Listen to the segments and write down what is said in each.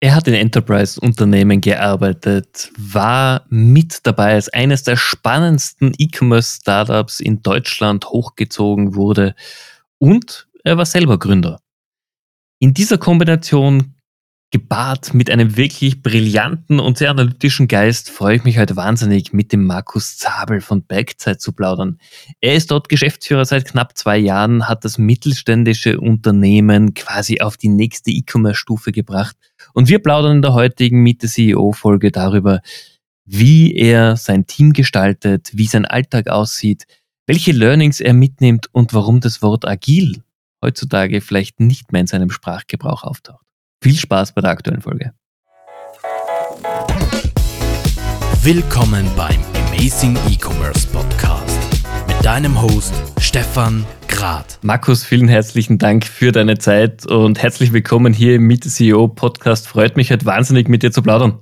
Er hat in Enterprise-Unternehmen gearbeitet, war mit dabei, als eines der spannendsten E-Commerce-Startups in Deutschland hochgezogen wurde und er war selber Gründer. In dieser Kombination gepaart mit einem wirklich brillanten und sehr analytischen Geist freue ich mich heute wahnsinnig, mit dem Markus Zabel von Bergzeit zu plaudern. Er ist dort Geschäftsführer seit knapp zwei Jahren, hat das mittelständische Unternehmen quasi auf die nächste E-Commerce-Stufe gebracht. Und wir plaudern in der heutigen Mitte CEO-Folge darüber, wie er sein Team gestaltet, wie sein Alltag aussieht, welche Learnings er mitnimmt und warum das Wort agil heutzutage vielleicht nicht mehr in seinem Sprachgebrauch auftaucht. Viel Spaß bei der aktuellen Folge. Willkommen beim Amazing E-Commerce Podcast mit deinem Host Stefan Grad. Markus, vielen herzlichen Dank für deine Zeit und herzlich willkommen hier im Meet CEO Podcast. Freut mich halt wahnsinnig mit dir zu plaudern.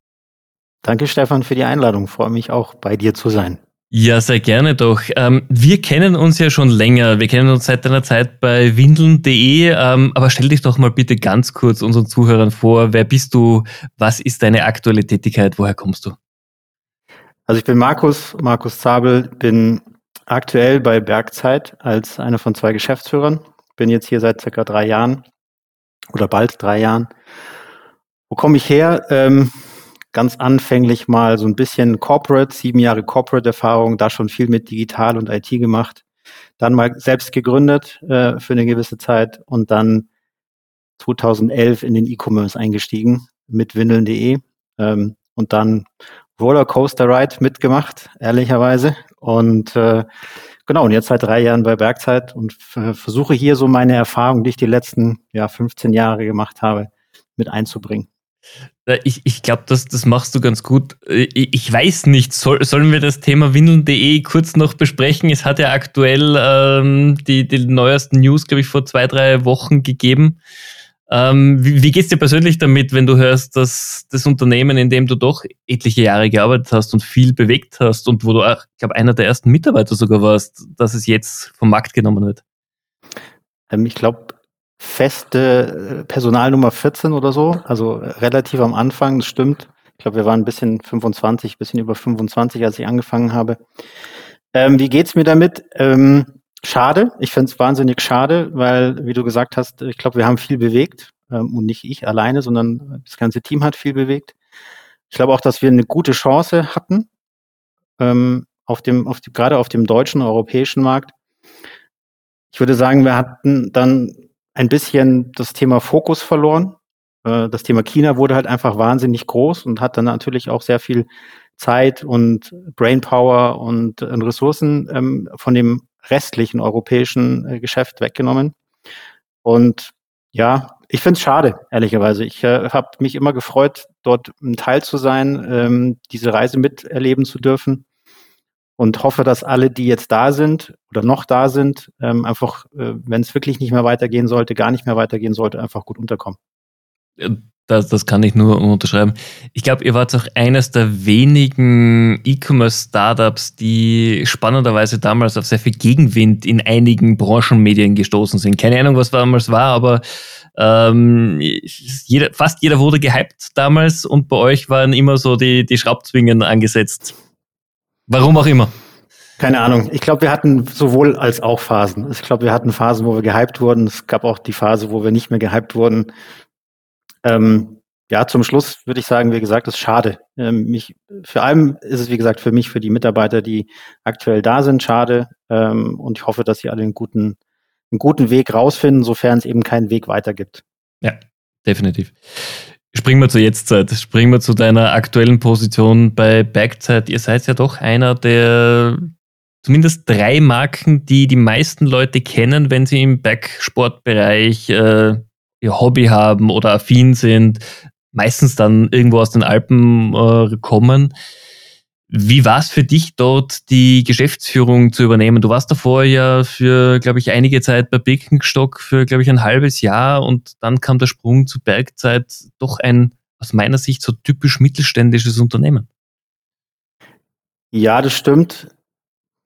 Danke Stefan für die Einladung. Freue mich auch bei dir zu sein. Ja, sehr gerne doch. Ähm, wir kennen uns ja schon länger. Wir kennen uns seit deiner Zeit bei windeln.de. Ähm, aber stell dich doch mal bitte ganz kurz unseren Zuhörern vor. Wer bist du? Was ist deine aktuelle Tätigkeit? Woher kommst du? Also ich bin Markus, Markus Zabel, bin aktuell bei Bergzeit als einer von zwei Geschäftsführern. Bin jetzt hier seit circa drei Jahren oder bald drei Jahren. Wo komme ich her? Ähm, ganz anfänglich mal so ein bisschen Corporate, sieben Jahre Corporate-Erfahrung, da schon viel mit Digital und IT gemacht. Dann mal selbst gegründet äh, für eine gewisse Zeit und dann 2011 in den E-Commerce eingestiegen mit windeln.de ähm, und dann Rollercoaster Ride mitgemacht, ehrlicherweise. Und äh, genau, und jetzt seit drei Jahren bei Bergzeit und versuche hier so meine Erfahrungen, die ich die letzten ja, 15 Jahre gemacht habe, mit einzubringen. Ich, ich glaube, das, das machst du ganz gut. Äh, ich, ich weiß nicht, soll, sollen wir das Thema windeln.de kurz noch besprechen? Es hat ja aktuell ähm, die, die neuesten News, glaube ich, vor zwei, drei Wochen gegeben. Ähm, wie, wie geht's dir persönlich damit, wenn du hörst, dass das Unternehmen, in dem du doch etliche Jahre gearbeitet hast und viel bewegt hast und wo du auch, ich glaube, einer der ersten Mitarbeiter sogar warst, dass es jetzt vom Markt genommen wird? Ähm, ich glaube, feste äh, Personalnummer 14 oder so, also äh, relativ am Anfang, das stimmt. Ich glaube, wir waren ein bisschen 25, bisschen über 25, als ich angefangen habe. Ähm, wie geht's mir damit? Ähm, schade. Ich finde es wahnsinnig schade, weil, wie du gesagt hast, ich glaube, wir haben viel bewegt ähm, und nicht ich alleine, sondern das ganze Team hat viel bewegt. Ich glaube auch, dass wir eine gute Chance hatten, ähm, auf dem, auf die, gerade auf dem deutschen, europäischen Markt. Ich würde sagen, wir hatten dann ein bisschen das Thema Fokus verloren. Äh, das Thema China wurde halt einfach wahnsinnig groß und hat dann natürlich auch sehr viel Zeit und Brainpower und äh, Ressourcen ähm, von dem restlichen europäischen äh, Geschäft weggenommen. Und ja, ich finde es schade, ehrlicherweise. Ich äh, habe mich immer gefreut, dort ein Teil zu sein, ähm, diese Reise miterleben zu dürfen und hoffe, dass alle, die jetzt da sind oder noch da sind, ähm, einfach, äh, wenn es wirklich nicht mehr weitergehen sollte, gar nicht mehr weitergehen sollte, einfach gut unterkommen. Das, das kann ich nur unterschreiben. Ich glaube, ihr wart auch eines der wenigen E-Commerce-Startups, die spannenderweise damals auf sehr viel Gegenwind in einigen Branchenmedien gestoßen sind. Keine Ahnung, was damals war, aber ähm, jeder, fast jeder wurde gehypt damals und bei euch waren immer so die, die Schraubzwingen angesetzt. Warum auch immer. Keine Ahnung. Ich glaube, wir hatten sowohl als auch Phasen. Ich glaube, wir hatten Phasen, wo wir gehypt wurden. Es gab auch die Phase, wo wir nicht mehr gehypt wurden. Ähm, ja, zum Schluss würde ich sagen, wie gesagt, ist schade. Ähm, mich, vor allem ist es, wie gesagt, für mich, für die Mitarbeiter, die aktuell da sind, schade. Ähm, und ich hoffe, dass sie alle einen guten, einen guten Weg rausfinden, sofern es eben keinen Weg weiter gibt. Ja, definitiv. Springen wir zur Jetztzeit. Springen wir zu deiner aktuellen Position bei Backzeit. Ihr seid ja doch einer der zumindest drei Marken, die die meisten Leute kennen, wenn sie im Backsportbereich äh, ihr Hobby haben oder affin sind, meistens dann irgendwo aus den Alpen äh, kommen. Wie war es für dich dort, die Geschäftsführung zu übernehmen? Du warst davor ja für, glaube ich, einige Zeit bei Birkenstock für, glaube ich, ein halbes Jahr und dann kam der Sprung zu Bergzeit, doch ein aus meiner Sicht so typisch mittelständisches Unternehmen. Ja, das stimmt.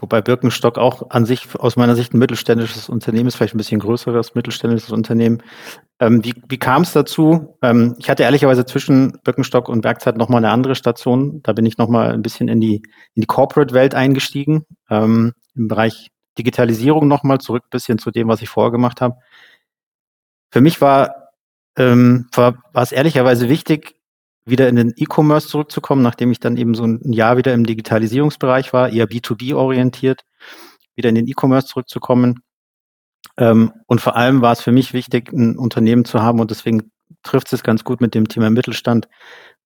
Wobei Birkenstock auch an sich aus meiner Sicht ein mittelständisches Unternehmen ist, vielleicht ein bisschen größeres mittelständisches Unternehmen. Ähm, wie wie kam es dazu? Ähm, ich hatte ehrlicherweise zwischen Birkenstock und Werkzeit noch mal eine andere Station. Da bin ich noch mal ein bisschen in die in die Corporate-Welt eingestiegen, ähm, im Bereich Digitalisierung noch mal zurück ein bisschen zu dem, was ich vorher gemacht habe. Für mich war ähm, war war es ehrlicherweise wichtig, wieder in den E-Commerce zurückzukommen, nachdem ich dann eben so ein Jahr wieder im Digitalisierungsbereich war, eher B2B orientiert, wieder in den E-Commerce zurückzukommen. Ähm, und vor allem war es für mich wichtig, ein Unternehmen zu haben und deswegen trifft es ganz gut mit dem Thema Mittelstand,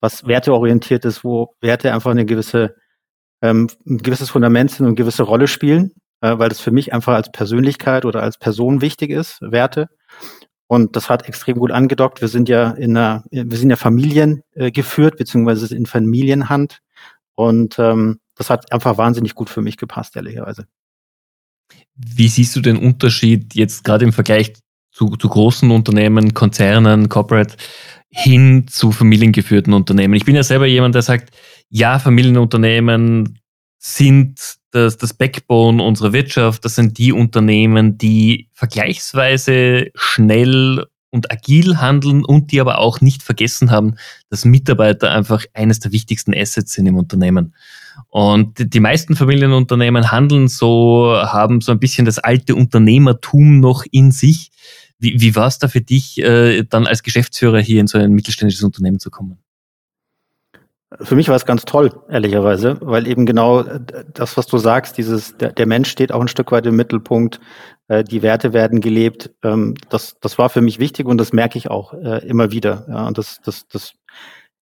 was werteorientiert ist, wo Werte einfach eine gewisse, ähm, ein gewisses Fundament sind und eine gewisse Rolle spielen, äh, weil das für mich einfach als Persönlichkeit oder als Person wichtig ist, Werte. Und das hat extrem gut angedockt. Wir sind ja in einer, wir sind ja Familien äh, geführt, beziehungsweise in Familienhand. Und ähm, das hat einfach wahnsinnig gut für mich gepasst, ehrlicherweise. Wie siehst du den Unterschied jetzt gerade im Vergleich zu, zu großen Unternehmen, Konzernen, Corporate hin zu familiengeführten Unternehmen? Ich bin ja selber jemand, der sagt, ja, Familienunternehmen sind das, das Backbone unserer Wirtschaft. Das sind die Unternehmen, die vergleichsweise schnell und agil handeln und die aber auch nicht vergessen haben, dass Mitarbeiter einfach eines der wichtigsten Assets sind im Unternehmen. Und die meisten Familienunternehmen handeln so, haben so ein bisschen das alte Unternehmertum noch in sich. Wie, wie war es da für dich, äh, dann als Geschäftsführer hier in so ein mittelständisches Unternehmen zu kommen? Für mich war es ganz toll, ehrlicherweise, weil eben genau äh, das, was du sagst, dieses, der, der Mensch steht auch ein Stück weit im Mittelpunkt, äh, die Werte werden gelebt, ähm, das, das war für mich wichtig und das merke ich auch äh, immer wieder. Ja, und das, das, das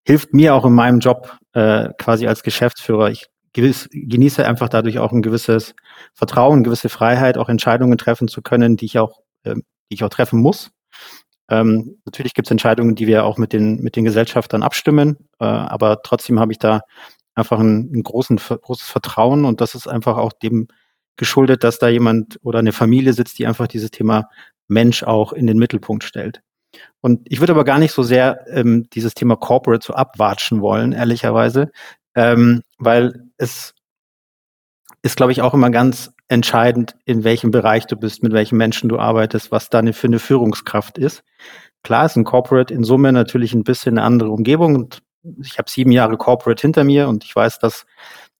hilft mir auch in meinem Job äh, quasi als Geschäftsführer. Ich gewiss, genieße einfach dadurch auch ein gewisses Vertrauen, eine gewisse Freiheit, auch Entscheidungen treffen zu können, die ich auch, äh, die ich auch treffen muss. Ähm, natürlich gibt es Entscheidungen, die wir auch mit den, mit den Gesellschaftern abstimmen, äh, aber trotzdem habe ich da einfach ein, ein großen, großes Vertrauen und das ist einfach auch dem geschuldet, dass da jemand oder eine Familie sitzt, die einfach dieses Thema Mensch auch in den Mittelpunkt stellt. Und ich würde aber gar nicht so sehr ähm, dieses Thema Corporate so abwatschen wollen, ehrlicherweise, ähm, weil es ist, glaube ich, auch immer ganz entscheidend, in welchem Bereich du bist, mit welchen Menschen du arbeitest, was da eine, für eine Führungskraft ist. Klar ist ein Corporate in Summe natürlich ein bisschen eine andere Umgebung und ich habe sieben Jahre Corporate hinter mir und ich weiß, dass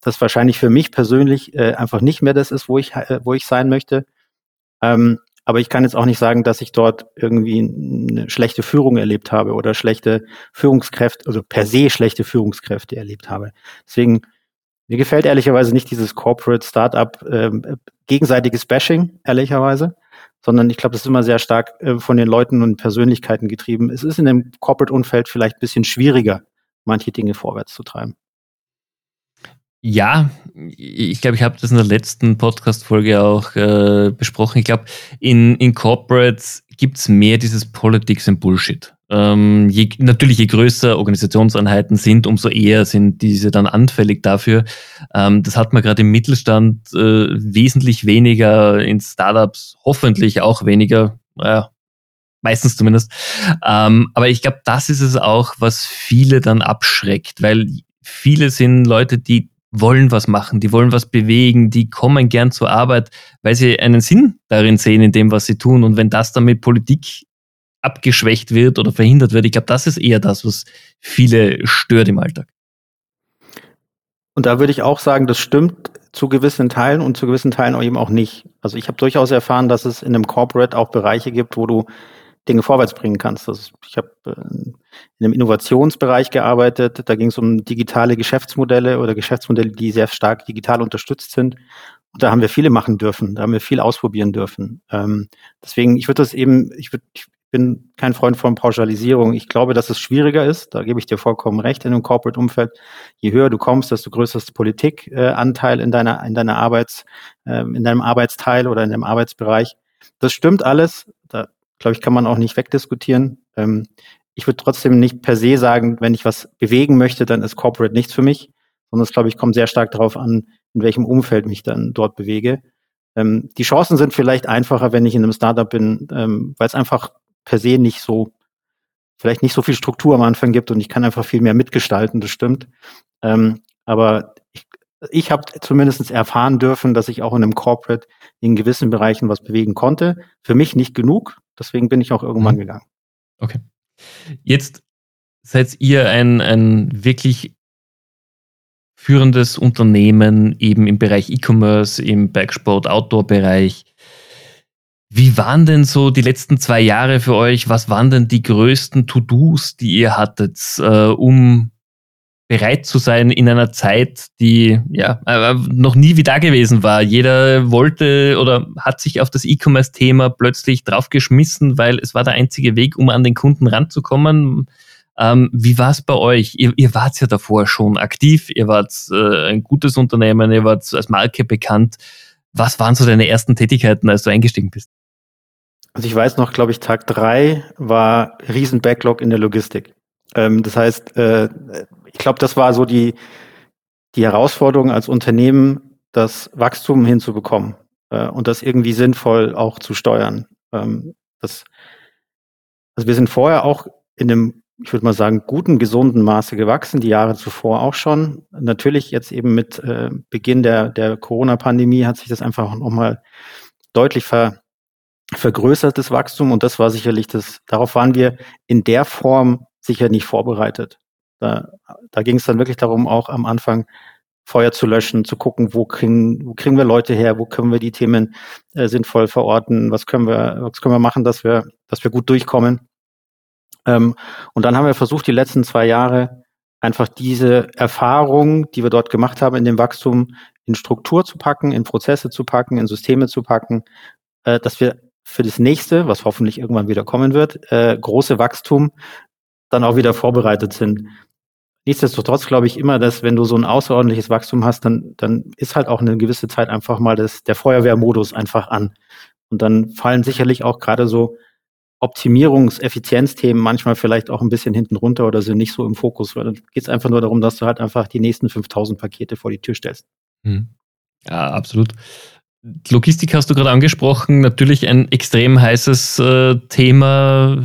das wahrscheinlich für mich persönlich äh, einfach nicht mehr das ist, wo ich, äh, wo ich sein möchte. Ähm, aber ich kann jetzt auch nicht sagen, dass ich dort irgendwie eine schlechte Führung erlebt habe oder schlechte Führungskräfte, also per se schlechte Führungskräfte erlebt habe. Deswegen mir gefällt ehrlicherweise nicht dieses Corporate Startup ähm, gegenseitiges Bashing, ehrlicherweise, sondern ich glaube, das ist immer sehr stark äh, von den Leuten und Persönlichkeiten getrieben. Es ist in dem Corporate-Umfeld vielleicht ein bisschen schwieriger, manche Dinge vorwärts zu treiben. Ja, ich glaube, ich habe das in der letzten Podcast-Folge auch äh, besprochen. Ich glaube, in, in Corporates gibt es mehr dieses Politics and Bullshit. Ähm, je, natürlich, je größer Organisationseinheiten sind, umso eher sind diese dann anfällig dafür. Ähm, das hat man gerade im Mittelstand äh, wesentlich weniger, in Startups hoffentlich auch weniger. Äh, meistens zumindest. Ähm, aber ich glaube, das ist es auch, was viele dann abschreckt, weil viele sind Leute, die wollen was machen, die wollen was bewegen, die kommen gern zur Arbeit, weil sie einen Sinn darin sehen, in dem, was sie tun. Und wenn das dann mit Politik abgeschwächt wird oder verhindert wird, ich glaube, das ist eher das, was viele stört im Alltag. Und da würde ich auch sagen, das stimmt zu gewissen Teilen und zu gewissen Teilen eben auch nicht. Also ich habe durchaus erfahren, dass es in einem Corporate auch Bereiche gibt, wo du Dinge vorwärts bringen kannst. Also ich habe äh, in einem Innovationsbereich gearbeitet, da ging es um digitale Geschäftsmodelle oder Geschäftsmodelle, die sehr stark digital unterstützt sind. Und da haben wir viele machen dürfen, da haben wir viel ausprobieren dürfen. Ähm, deswegen, ich würde das eben, ich, würd, ich bin kein Freund von Pauschalisierung. Ich glaube, dass es schwieriger ist, da gebe ich dir vollkommen recht, in einem Corporate-Umfeld. Je höher du kommst, desto größer ist Politikanteil in deiner, in deiner Arbeits, äh, in deinem Arbeitsteil oder in deinem Arbeitsbereich. Das stimmt alles. Da glaube ich, kann man auch nicht wegdiskutieren. Ähm, ich würde trotzdem nicht per se sagen, wenn ich was bewegen möchte, dann ist Corporate nichts für mich, sondern es, glaube ich, kommt sehr stark darauf an, in welchem Umfeld mich dann dort bewege. Ähm, die Chancen sind vielleicht einfacher, wenn ich in einem Startup bin, ähm, weil es einfach per se nicht so, vielleicht nicht so viel Struktur am Anfang gibt und ich kann einfach viel mehr mitgestalten, das stimmt. Ähm, aber ich, ich habe zumindest erfahren dürfen, dass ich auch in einem Corporate in gewissen Bereichen was bewegen konnte. Für mich nicht genug, deswegen bin ich auch irgendwann mhm. gegangen. Okay. Jetzt seid ihr ein, ein wirklich führendes Unternehmen eben im Bereich E-Commerce, im Bergsport, Outdoor-Bereich. Wie waren denn so die letzten zwei Jahre für euch? Was waren denn die größten To-Dos, die ihr hattet, äh, um bereit zu sein in einer Zeit, die ja äh, noch nie wie da gewesen war. Jeder wollte oder hat sich auf das E-Commerce-Thema plötzlich draufgeschmissen, weil es war der einzige Weg, um an den Kunden ranzukommen. Ähm, wie war es bei euch? Ihr, ihr wart ja davor schon aktiv, ihr wart äh, ein gutes Unternehmen, ihr wart als Marke bekannt. Was waren so deine ersten Tätigkeiten, als du eingestiegen bist? Also ich weiß noch, glaube ich, Tag drei war riesen Backlog in der Logistik. Ähm, das heißt, äh, ich glaube, das war so die, die Herausforderung als Unternehmen, das Wachstum hinzubekommen äh, und das irgendwie sinnvoll auch zu steuern. Ähm, das, also wir sind vorher auch in einem, ich würde mal sagen, guten, gesunden Maße gewachsen, die Jahre zuvor auch schon. Natürlich jetzt eben mit äh, Beginn der, der Corona-Pandemie hat sich das einfach nochmal deutlich ver, vergrößertes Wachstum und das war sicherlich das, darauf waren wir in der Form sicher nicht vorbereitet. Da, da ging es dann wirklich darum, auch am Anfang Feuer zu löschen, zu gucken, wo kriegen, wo kriegen wir Leute her, wo können wir die Themen äh, sinnvoll verorten, was können wir, was können wir machen, dass wir, dass wir gut durchkommen. Ähm, und dann haben wir versucht, die letzten zwei Jahre einfach diese Erfahrung, die wir dort gemacht haben in dem Wachstum, in Struktur zu packen, in Prozesse zu packen, in Systeme zu packen, äh, dass wir für das nächste, was hoffentlich irgendwann wieder kommen wird, äh, große Wachstum dann auch wieder vorbereitet sind. Nichtsdestotrotz glaube ich immer, dass wenn du so ein außerordentliches Wachstum hast, dann, dann ist halt auch eine gewisse Zeit einfach mal das, der Feuerwehrmodus einfach an. Und dann fallen sicherlich auch gerade so Optimierungs-, Effizienzthemen manchmal vielleicht auch ein bisschen hinten runter oder sind nicht so im Fokus. Weil dann geht es einfach nur darum, dass du halt einfach die nächsten 5000 Pakete vor die Tür stellst. Hm. Ja, absolut. Logistik hast du gerade angesprochen, natürlich ein extrem heißes äh, Thema.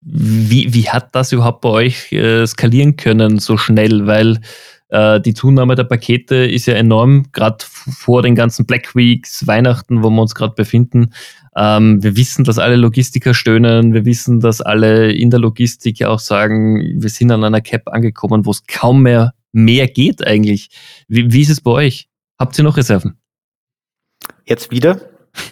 Wie, wie hat das überhaupt bei euch äh, skalieren können so schnell? Weil äh, die Zunahme der Pakete ist ja enorm, gerade vor den ganzen Black Weeks, Weihnachten, wo wir uns gerade befinden. Ähm, wir wissen, dass alle Logistiker stöhnen. Wir wissen, dass alle in der Logistik auch sagen, wir sind an einer Cap angekommen, wo es kaum mehr mehr geht eigentlich. Wie, wie ist es bei euch? Habt ihr noch Reserven? Jetzt wieder.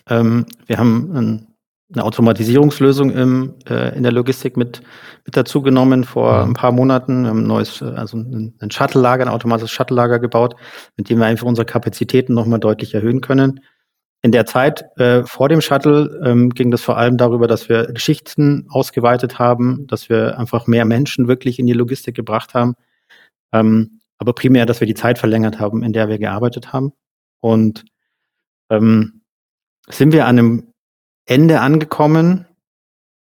Ähm, wir haben ein eine Automatisierungslösung im, äh, in der Logistik mit, mit dazu genommen vor ein paar Monaten. Wir haben ein neues, äh, also ein, ein Shuttle-Lager, ein automatisches Shuttle-Lager gebaut, mit dem wir einfach unsere Kapazitäten nochmal deutlich erhöhen können. In der Zeit äh, vor dem Shuttle ähm, ging das vor allem darüber, dass wir Geschichten ausgeweitet haben, dass wir einfach mehr Menschen wirklich in die Logistik gebracht haben. Ähm, aber primär, dass wir die Zeit verlängert haben, in der wir gearbeitet haben. Und ähm, sind wir an einem Ende angekommen?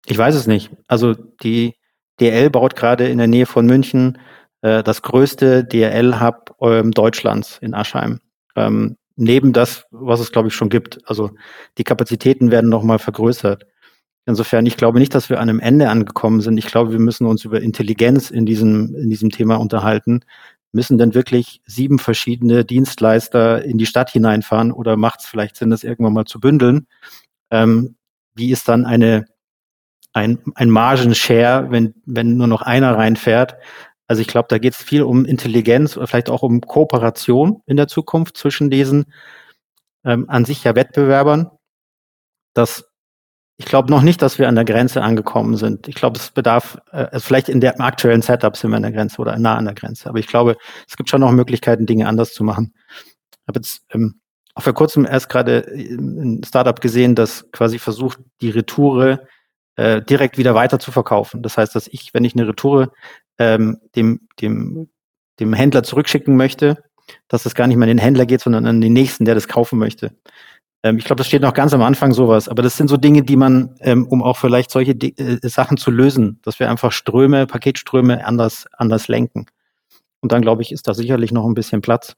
Ich weiß es nicht. Also die DL baut gerade in der Nähe von München äh, das größte DRL-Hub ähm, Deutschlands in Aschheim. Ähm, neben das, was es, glaube ich, schon gibt. Also die Kapazitäten werden nochmal vergrößert. Insofern, ich glaube nicht, dass wir an einem Ende angekommen sind. Ich glaube, wir müssen uns über Intelligenz in diesem, in diesem Thema unterhalten. Müssen denn wirklich sieben verschiedene Dienstleister in die Stadt hineinfahren oder macht es vielleicht Sinn, das irgendwann mal zu bündeln ähm, wie ist dann eine, ein, ein Margenshare, wenn, wenn nur noch einer reinfährt? Also ich glaube, da geht es viel um Intelligenz oder vielleicht auch um Kooperation in der Zukunft zwischen diesen ähm, an sich ja Wettbewerbern. Das ich glaube noch nicht, dass wir an der Grenze angekommen sind. Ich glaube, es bedarf, äh, also vielleicht in der aktuellen Setup sind wir an der Grenze oder nah an der Grenze. Aber ich glaube, es gibt schon noch Möglichkeiten, Dinge anders zu machen. Ich habe jetzt ähm, auch vor kurzem erst gerade ein Startup gesehen, das quasi versucht, die Retoure äh, direkt wieder weiter zu verkaufen. Das heißt, dass ich, wenn ich eine Retoure ähm, dem, dem, dem Händler zurückschicken möchte, dass es gar nicht mehr an den Händler geht, sondern an den nächsten, der das kaufen möchte. Ähm, ich glaube, das steht noch ganz am Anfang sowas, aber das sind so Dinge, die man, ähm, um auch vielleicht solche äh, Sachen zu lösen, dass wir einfach Ströme, Paketströme anders, anders lenken. Und dann, glaube ich, ist da sicherlich noch ein bisschen Platz.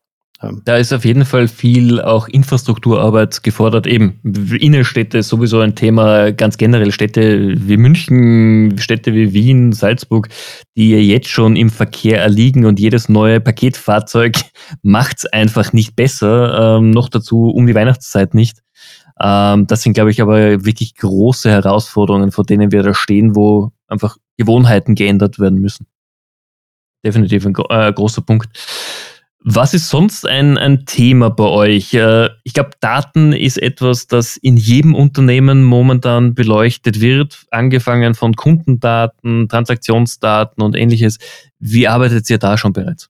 Da ist auf jeden Fall viel auch Infrastrukturarbeit gefordert. Eben Innenstädte ist sowieso ein Thema, ganz generell Städte wie München, Städte wie Wien, Salzburg, die jetzt schon im Verkehr erliegen und jedes neue Paketfahrzeug macht es einfach nicht besser. Ähm, noch dazu um die Weihnachtszeit nicht. Ähm, das sind, glaube ich, aber wirklich große Herausforderungen, vor denen wir da stehen, wo einfach Gewohnheiten geändert werden müssen. Definitiv ein äh, großer Punkt. Was ist sonst ein, ein Thema bei euch? Äh, ich glaube, Daten ist etwas, das in jedem Unternehmen momentan beleuchtet wird, angefangen von Kundendaten, Transaktionsdaten und ähnliches. Wie arbeitet ihr da schon bereits?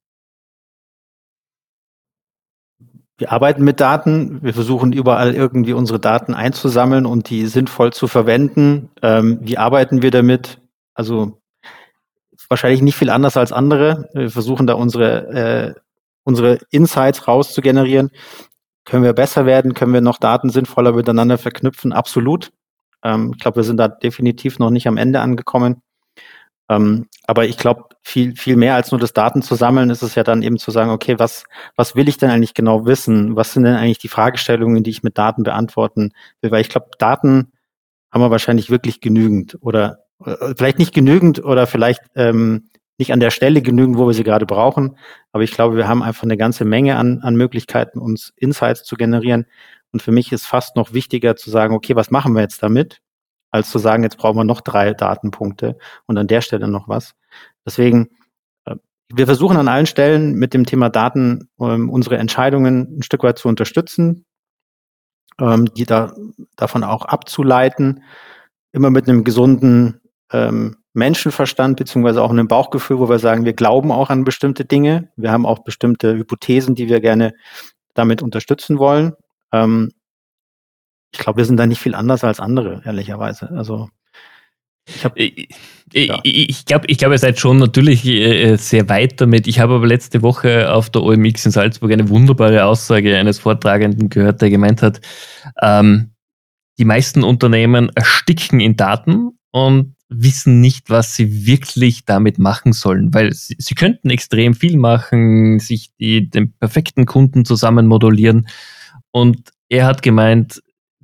Wir arbeiten mit Daten. Wir versuchen überall irgendwie unsere Daten einzusammeln und die sinnvoll zu verwenden. Ähm, wie arbeiten wir damit? Also wahrscheinlich nicht viel anders als andere. Wir versuchen da unsere äh, unsere Insights rauszugenerieren. Können wir besser werden? Können wir noch Daten sinnvoller miteinander verknüpfen? Absolut. Ähm, ich glaube, wir sind da definitiv noch nicht am Ende angekommen. Ähm, aber ich glaube, viel, viel mehr als nur das Daten zu sammeln, ist es ja dann eben zu sagen, okay, was, was will ich denn eigentlich genau wissen? Was sind denn eigentlich die Fragestellungen, die ich mit Daten beantworten will? Weil ich glaube, Daten haben wir wahrscheinlich wirklich genügend oder äh, vielleicht nicht genügend oder vielleicht ähm, nicht an der Stelle genügend, wo wir sie gerade brauchen. Aber ich glaube, wir haben einfach eine ganze Menge an, an Möglichkeiten, uns Insights zu generieren. Und für mich ist fast noch wichtiger zu sagen, okay, was machen wir jetzt damit, als zu sagen, jetzt brauchen wir noch drei Datenpunkte und an der Stelle noch was. Deswegen, äh, wir versuchen an allen Stellen mit dem Thema Daten ähm, unsere Entscheidungen ein Stück weit zu unterstützen, ähm, die da davon auch abzuleiten, immer mit einem gesunden ähm, Menschenverstand beziehungsweise auch einem Bauchgefühl, wo wir sagen, wir glauben auch an bestimmte Dinge. Wir haben auch bestimmte Hypothesen, die wir gerne damit unterstützen wollen. Ähm, ich glaube, wir sind da nicht viel anders als andere, ehrlicherweise. Also ich, hab, ich, ja. ich glaube, ich glaub, ihr seid schon natürlich äh, sehr weit damit. Ich habe aber letzte Woche auf der OMX in Salzburg eine wunderbare Aussage eines Vortragenden gehört, der gemeint hat, ähm, die meisten Unternehmen ersticken in Daten und wissen nicht, was sie wirklich damit machen sollen, weil sie, sie könnten extrem viel machen, sich die, den perfekten Kunden zusammen modulieren. Und er hat gemeint,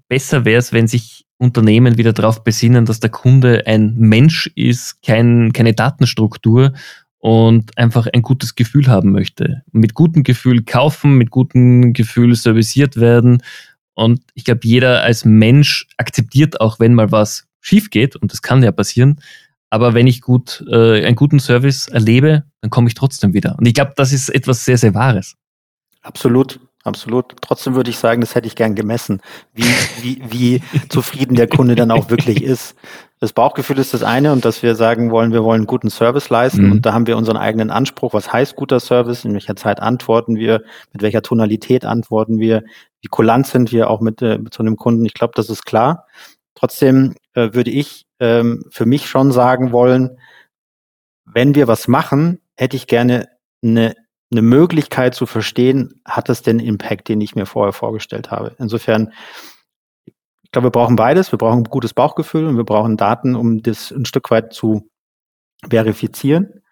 besser wäre es, wenn sich Unternehmen wieder darauf besinnen, dass der Kunde ein Mensch ist, kein, keine Datenstruktur und einfach ein gutes Gefühl haben möchte. Mit gutem Gefühl kaufen, mit gutem Gefühl serviciert werden. Und ich glaube, jeder als Mensch akzeptiert auch, wenn mal was schief geht, und das kann ja passieren, aber wenn ich gut äh, einen guten Service erlebe, dann komme ich trotzdem wieder. Und ich glaube, das ist etwas sehr, sehr Wahres. Absolut, absolut. Trotzdem würde ich sagen, das hätte ich gern gemessen, wie, wie, wie zufrieden der Kunde dann auch wirklich ist. Das Bauchgefühl ist das eine und dass wir sagen wollen, wir wollen guten Service leisten mhm. und da haben wir unseren eigenen Anspruch. Was heißt guter Service? In welcher Zeit antworten wir? Mit welcher Tonalität antworten wir? Wie kulant sind wir auch mit, äh, mit so einem Kunden? Ich glaube, das ist klar. Trotzdem äh, würde ich ähm, für mich schon sagen wollen, wenn wir was machen, hätte ich gerne eine, eine Möglichkeit zu verstehen, hat das den Impact, den ich mir vorher vorgestellt habe. Insofern, ich glaube, wir brauchen beides. Wir brauchen ein gutes Bauchgefühl und wir brauchen Daten, um das ein Stück weit zu verifizieren.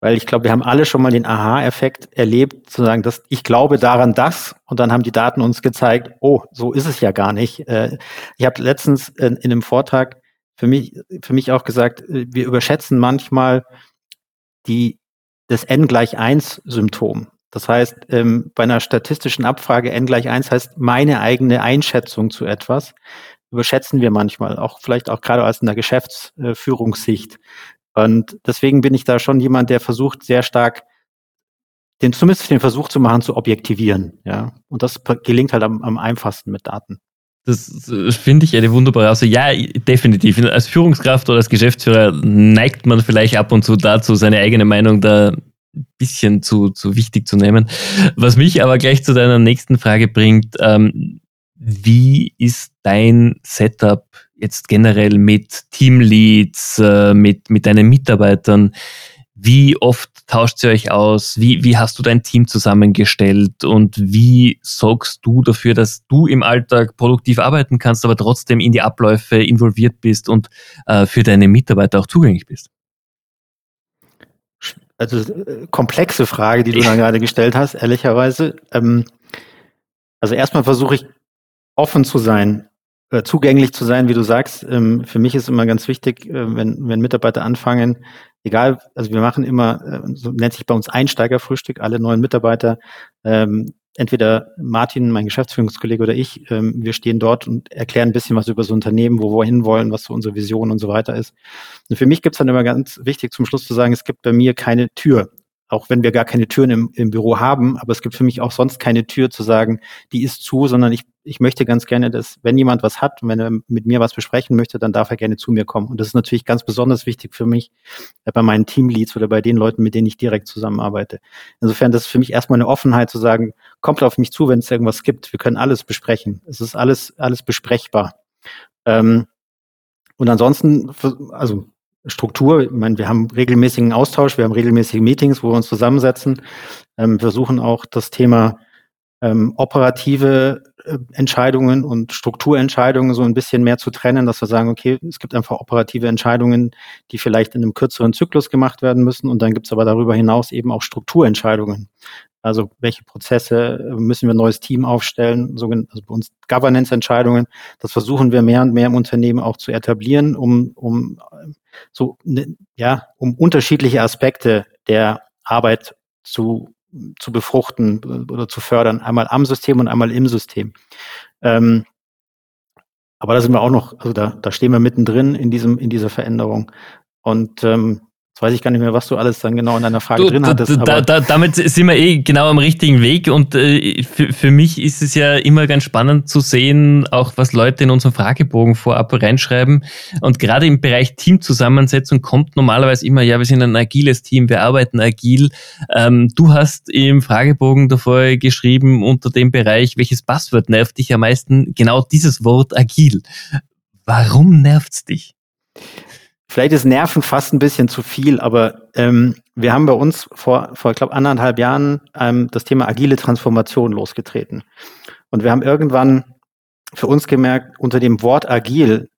Weil ich glaube, wir haben alle schon mal den Aha-Effekt erlebt, zu sagen, dass ich glaube daran das und dann haben die Daten uns gezeigt, oh, so ist es ja gar nicht. Äh, ich habe letztens in, in einem Vortrag für mich, für mich auch gesagt, äh, wir überschätzen manchmal die, das N gleich eins Symptom. Das heißt, ähm, bei einer statistischen Abfrage N gleich eins heißt meine eigene Einschätzung zu etwas, überschätzen wir manchmal, auch vielleicht auch gerade aus einer Geschäftsführungssicht. Und deswegen bin ich da schon jemand, der versucht, sehr stark den, zumindest den Versuch zu machen, zu objektivieren. Ja. Und das gelingt halt am, am einfachsten mit Daten. Das finde ich eine wunderbare Aussage. Ja, definitiv. Als Führungskraft oder als Geschäftsführer neigt man vielleicht ab und zu dazu, seine eigene Meinung da ein bisschen zu, zu wichtig zu nehmen. Was mich aber gleich zu deiner nächsten Frage bringt, ähm, wie ist dein Setup jetzt generell mit Teamleads, äh, mit, mit deinen Mitarbeitern? Wie oft tauscht ihr euch aus? Wie, wie hast du dein Team zusammengestellt? Und wie sorgst du dafür, dass du im Alltag produktiv arbeiten kannst, aber trotzdem in die Abläufe involviert bist und äh, für deine Mitarbeiter auch zugänglich bist? also äh, komplexe Frage, die du da gerade gestellt hast, ehrlicherweise. Ähm, also erstmal versuche ich offen zu sein, zugänglich zu sein, wie du sagst. Ähm, für mich ist immer ganz wichtig, äh, wenn, wenn Mitarbeiter anfangen, egal, also wir machen immer, äh, so nennt sich bei uns Einsteigerfrühstück, alle neuen Mitarbeiter, ähm, entweder Martin, mein Geschäftsführungskollege oder ich, ähm, wir stehen dort und erklären ein bisschen was über das Unternehmen, wo wir hinwollen, was so unsere Vision und so weiter ist. Und für mich gibt es dann immer ganz wichtig zum Schluss zu sagen, es gibt bei mir keine Tür auch wenn wir gar keine Türen im, im Büro haben, aber es gibt für mich auch sonst keine Tür zu sagen, die ist zu, sondern ich, ich möchte ganz gerne, dass wenn jemand was hat, wenn er mit mir was besprechen möchte, dann darf er gerne zu mir kommen. Und das ist natürlich ganz besonders wichtig für mich äh, bei meinen Teamleads oder bei den Leuten, mit denen ich direkt zusammenarbeite. Insofern, das ist für mich erstmal eine Offenheit zu sagen, kommt auf mich zu, wenn es irgendwas gibt. Wir können alles besprechen. Es ist alles, alles besprechbar. Ähm, und ansonsten, also Struktur. Ich meine, wir haben regelmäßigen Austausch, wir haben regelmäßige Meetings, wo wir uns zusammensetzen. Ähm, versuchen auch das Thema ähm, operative Entscheidungen und Strukturentscheidungen so ein bisschen mehr zu trennen, dass wir sagen, okay, es gibt einfach operative Entscheidungen, die vielleicht in einem kürzeren Zyklus gemacht werden müssen und dann gibt es aber darüber hinaus eben auch Strukturentscheidungen. Also welche Prozesse äh, müssen wir ein neues Team aufstellen, also bei uns Governance-Entscheidungen. Das versuchen wir mehr und mehr im Unternehmen auch zu etablieren, um, um so ne, ja, um unterschiedliche Aspekte der Arbeit zu, zu befruchten oder zu fördern, einmal am System und einmal im System. Ähm, aber da sind wir auch noch, also da, da stehen wir mittendrin in diesem, in dieser Veränderung. Und ähm, Jetzt weiß ich gar nicht mehr, was du alles dann genau in deiner Frage du, drin hattest. Da, da, damit sind wir eh genau am richtigen Weg und äh, für, für mich ist es ja immer ganz spannend zu sehen, auch was Leute in unseren Fragebogen vorab reinschreiben. Und gerade im Bereich Teamzusammensetzung kommt normalerweise immer, ja, wir sind ein agiles Team, wir arbeiten agil. Ähm, du hast im Fragebogen davor geschrieben unter dem Bereich, welches Passwort nervt dich am meisten? Genau dieses Wort agil. Warum nervt's dich? Vielleicht ist Nerven fast ein bisschen zu viel, aber ähm, wir haben bei uns vor, vor ich glaube, anderthalb Jahren ähm, das Thema agile Transformation losgetreten. Und wir haben irgendwann für uns gemerkt, unter dem Wort agil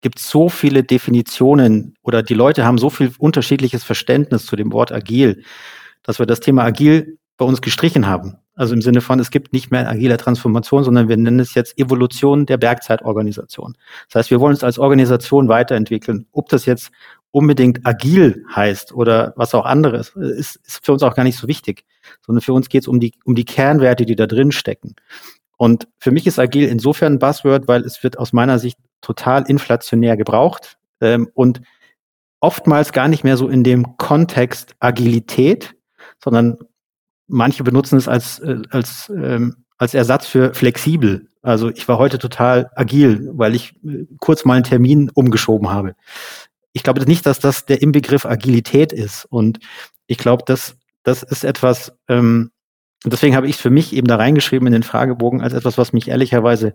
gibt es so viele Definitionen oder die Leute haben so viel unterschiedliches Verständnis zu dem Wort agil, dass wir das Thema agil bei uns gestrichen haben. Also im Sinne von, es gibt nicht mehr agile Transformation, sondern wir nennen es jetzt Evolution der Bergzeitorganisation. Das heißt, wir wollen uns als Organisation weiterentwickeln. Ob das jetzt unbedingt agil heißt oder was auch anderes, ist, ist für uns auch gar nicht so wichtig, sondern für uns geht es um die, um die Kernwerte, die da drin stecken. Und für mich ist agil insofern ein Buzzword, weil es wird aus meiner Sicht total inflationär gebraucht ähm, und oftmals gar nicht mehr so in dem Kontext Agilität, sondern manche benutzen es als, äh, als, ähm, als Ersatz für flexibel. Also ich war heute total agil, weil ich äh, kurz mal einen Termin umgeschoben habe. Ich glaube nicht, dass das der Inbegriff Agilität ist. Und ich glaube, dass das ist etwas, ähm, deswegen habe ich es für mich eben da reingeschrieben in den Fragebogen als etwas, was mich ehrlicherweise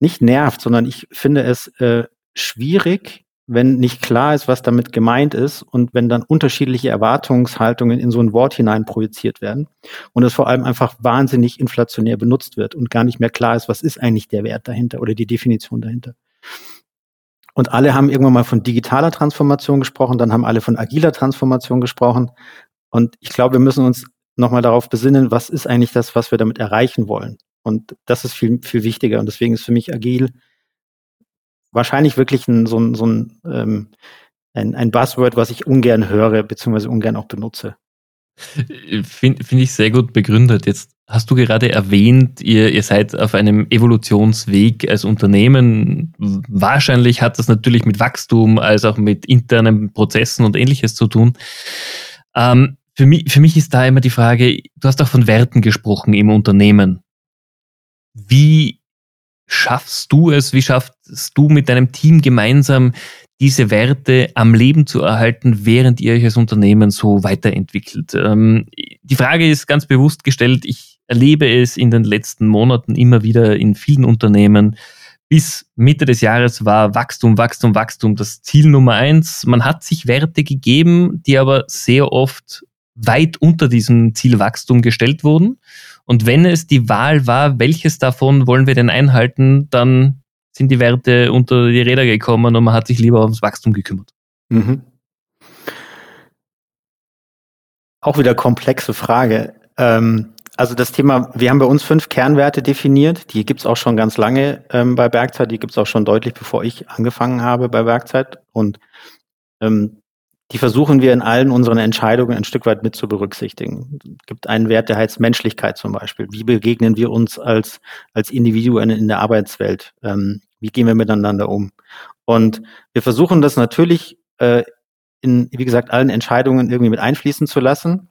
nicht nervt, sondern ich finde es äh, schwierig, wenn nicht klar ist, was damit gemeint ist und wenn dann unterschiedliche Erwartungshaltungen in so ein Wort hinein projiziert werden und es vor allem einfach wahnsinnig inflationär benutzt wird und gar nicht mehr klar ist, was ist eigentlich der Wert dahinter oder die Definition dahinter. Und alle haben irgendwann mal von digitaler Transformation gesprochen, dann haben alle von agiler Transformation gesprochen. Und ich glaube, wir müssen uns nochmal darauf besinnen, was ist eigentlich das, was wir damit erreichen wollen. Und das ist viel, viel wichtiger. Und deswegen ist für mich agil wahrscheinlich wirklich ein, so ein, so ein, ähm, ein, ein Buzzword, was ich ungern höre, beziehungsweise ungern auch benutze. Finde find ich sehr gut begründet. Jetzt hast du gerade erwähnt, ihr, ihr seid auf einem Evolutionsweg als Unternehmen. Wahrscheinlich hat das natürlich mit Wachstum als auch mit internen Prozessen und ähnliches zu tun. Ähm, für, mich, für mich ist da immer die Frage, du hast auch von Werten gesprochen im Unternehmen. Wie schaffst du es, wie schaffst du mit deinem Team gemeinsam diese Werte am Leben zu erhalten, während ihr euch als Unternehmen so weiterentwickelt? Ähm, die Frage ist ganz bewusst gestellt. Ich erlebe es in den letzten Monaten immer wieder in vielen Unternehmen. Bis Mitte des Jahres war Wachstum, Wachstum, Wachstum das Ziel Nummer eins. Man hat sich Werte gegeben, die aber sehr oft weit unter diesem Ziel Wachstum gestellt wurden. Und wenn es die Wahl war, welches davon wollen wir denn einhalten, dann sind die Werte unter die Räder gekommen und man hat sich lieber ums Wachstum gekümmert. Mhm. auch wieder komplexe Frage. Ähm, also das Thema, wir haben bei uns fünf Kernwerte definiert. Die gibt's auch schon ganz lange ähm, bei Bergzeit. Die gibt's auch schon deutlich, bevor ich angefangen habe bei Bergzeit. Und ähm, die versuchen wir in allen unseren Entscheidungen ein Stück weit mit zu berücksichtigen. Es gibt einen Wert, der heißt Menschlichkeit zum Beispiel. Wie begegnen wir uns als, als Individuen in der Arbeitswelt? Ähm, wie gehen wir miteinander um? Und wir versuchen das natürlich äh, in, wie gesagt, allen Entscheidungen irgendwie mit einfließen zu lassen.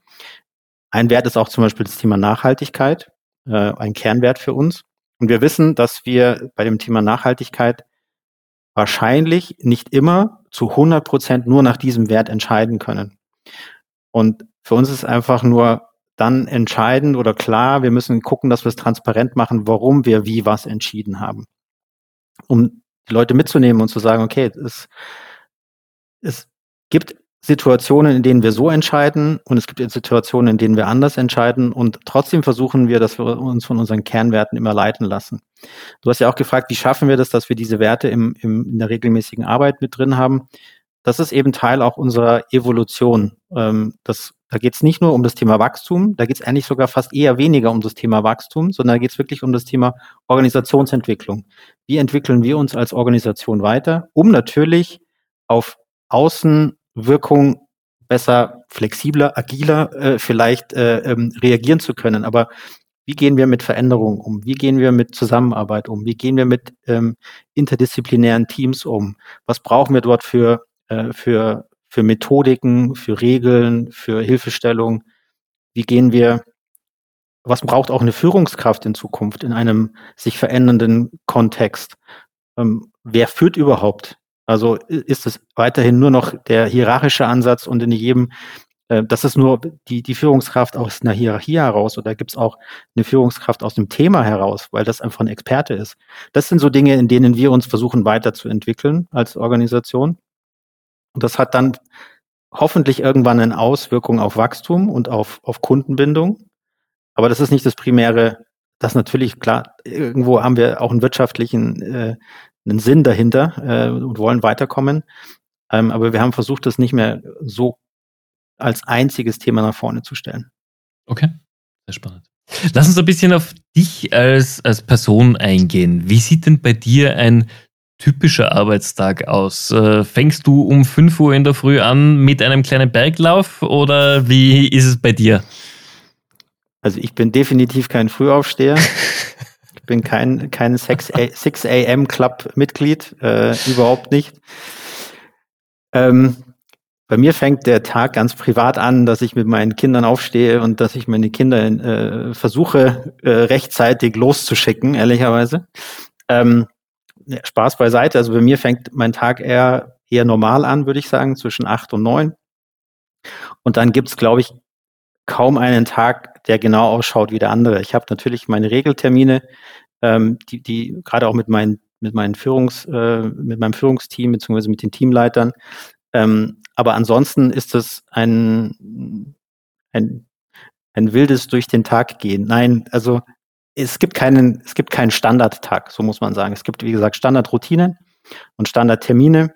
Ein Wert ist auch zum Beispiel das Thema Nachhaltigkeit, äh, ein Kernwert für uns. Und wir wissen, dass wir bei dem Thema Nachhaltigkeit wahrscheinlich nicht immer zu 100 Prozent nur nach diesem Wert entscheiden können. Und für uns ist einfach nur dann entscheidend oder klar, wir müssen gucken, dass wir es transparent machen, warum wir wie was entschieden haben. Um die Leute mitzunehmen und zu sagen, okay, es, es gibt Situationen, in denen wir so entscheiden und es gibt Situationen, in denen wir anders entscheiden und trotzdem versuchen wir, dass wir uns von unseren Kernwerten immer leiten lassen. Du hast ja auch gefragt, wie schaffen wir das, dass wir diese Werte im, im, in der regelmäßigen Arbeit mit drin haben. Das ist eben Teil auch unserer Evolution. Ähm, das, da geht es nicht nur um das Thema Wachstum, da geht es eigentlich sogar fast eher weniger um das Thema Wachstum, sondern da geht es wirklich um das Thema Organisationsentwicklung. Wie entwickeln wir uns als Organisation weiter, um natürlich auf Außen Wirkung besser, flexibler, agiler äh, vielleicht äh, ähm, reagieren zu können. Aber wie gehen wir mit Veränderungen um? Wie gehen wir mit Zusammenarbeit um? Wie gehen wir mit ähm, interdisziplinären Teams um? Was brauchen wir dort für, äh, für, für Methodiken, für Regeln, für Hilfestellung? Wie gehen wir, was braucht auch eine Führungskraft in Zukunft in einem sich verändernden Kontext? Ähm, wer führt überhaupt? Also ist es weiterhin nur noch der hierarchische Ansatz und in jedem, äh, das ist nur die, die Führungskraft aus einer Hierarchie heraus oder gibt es auch eine Führungskraft aus dem Thema heraus, weil das einfach ein Experte ist. Das sind so Dinge, in denen wir uns versuchen weiterzuentwickeln als Organisation. Und das hat dann hoffentlich irgendwann eine Auswirkung auf Wachstum und auf, auf Kundenbindung. Aber das ist nicht das primäre das natürlich klar, irgendwo haben wir auch einen wirtschaftlichen äh, einen Sinn dahinter äh, und wollen weiterkommen. Ähm, aber wir haben versucht, das nicht mehr so als einziges Thema nach vorne zu stellen. Okay, sehr spannend. Lass uns ein bisschen auf dich als, als Person eingehen. Wie sieht denn bei dir ein typischer Arbeitstag aus? Äh, fängst du um 5 Uhr in der Früh an mit einem kleinen Berglauf oder wie ist es bei dir? Also ich bin definitiv kein Frühaufsteher. bin kein, kein 6 AM Club Mitglied, äh, überhaupt nicht. Ähm, bei mir fängt der Tag ganz privat an, dass ich mit meinen Kindern aufstehe und dass ich meine Kinder äh, versuche, äh, rechtzeitig loszuschicken, ehrlicherweise. Ähm, Spaß beiseite. Also bei mir fängt mein Tag eher, eher normal an, würde ich sagen, zwischen acht und neun. Und dann gibt's, glaube ich, kaum einen Tag, der genau ausschaut wie der andere. Ich habe natürlich meine Regeltermine, ähm, die, die gerade auch mit meinen mit meinen Führungs, äh, mit meinem Führungsteam beziehungsweise mit den Teamleitern. Ähm, aber ansonsten ist es ein, ein, ein wildes durch den Tag gehen. Nein, also es gibt keinen, es gibt keinen Standardtag, so muss man sagen. Es gibt, wie gesagt, Standardroutinen und Standardtermine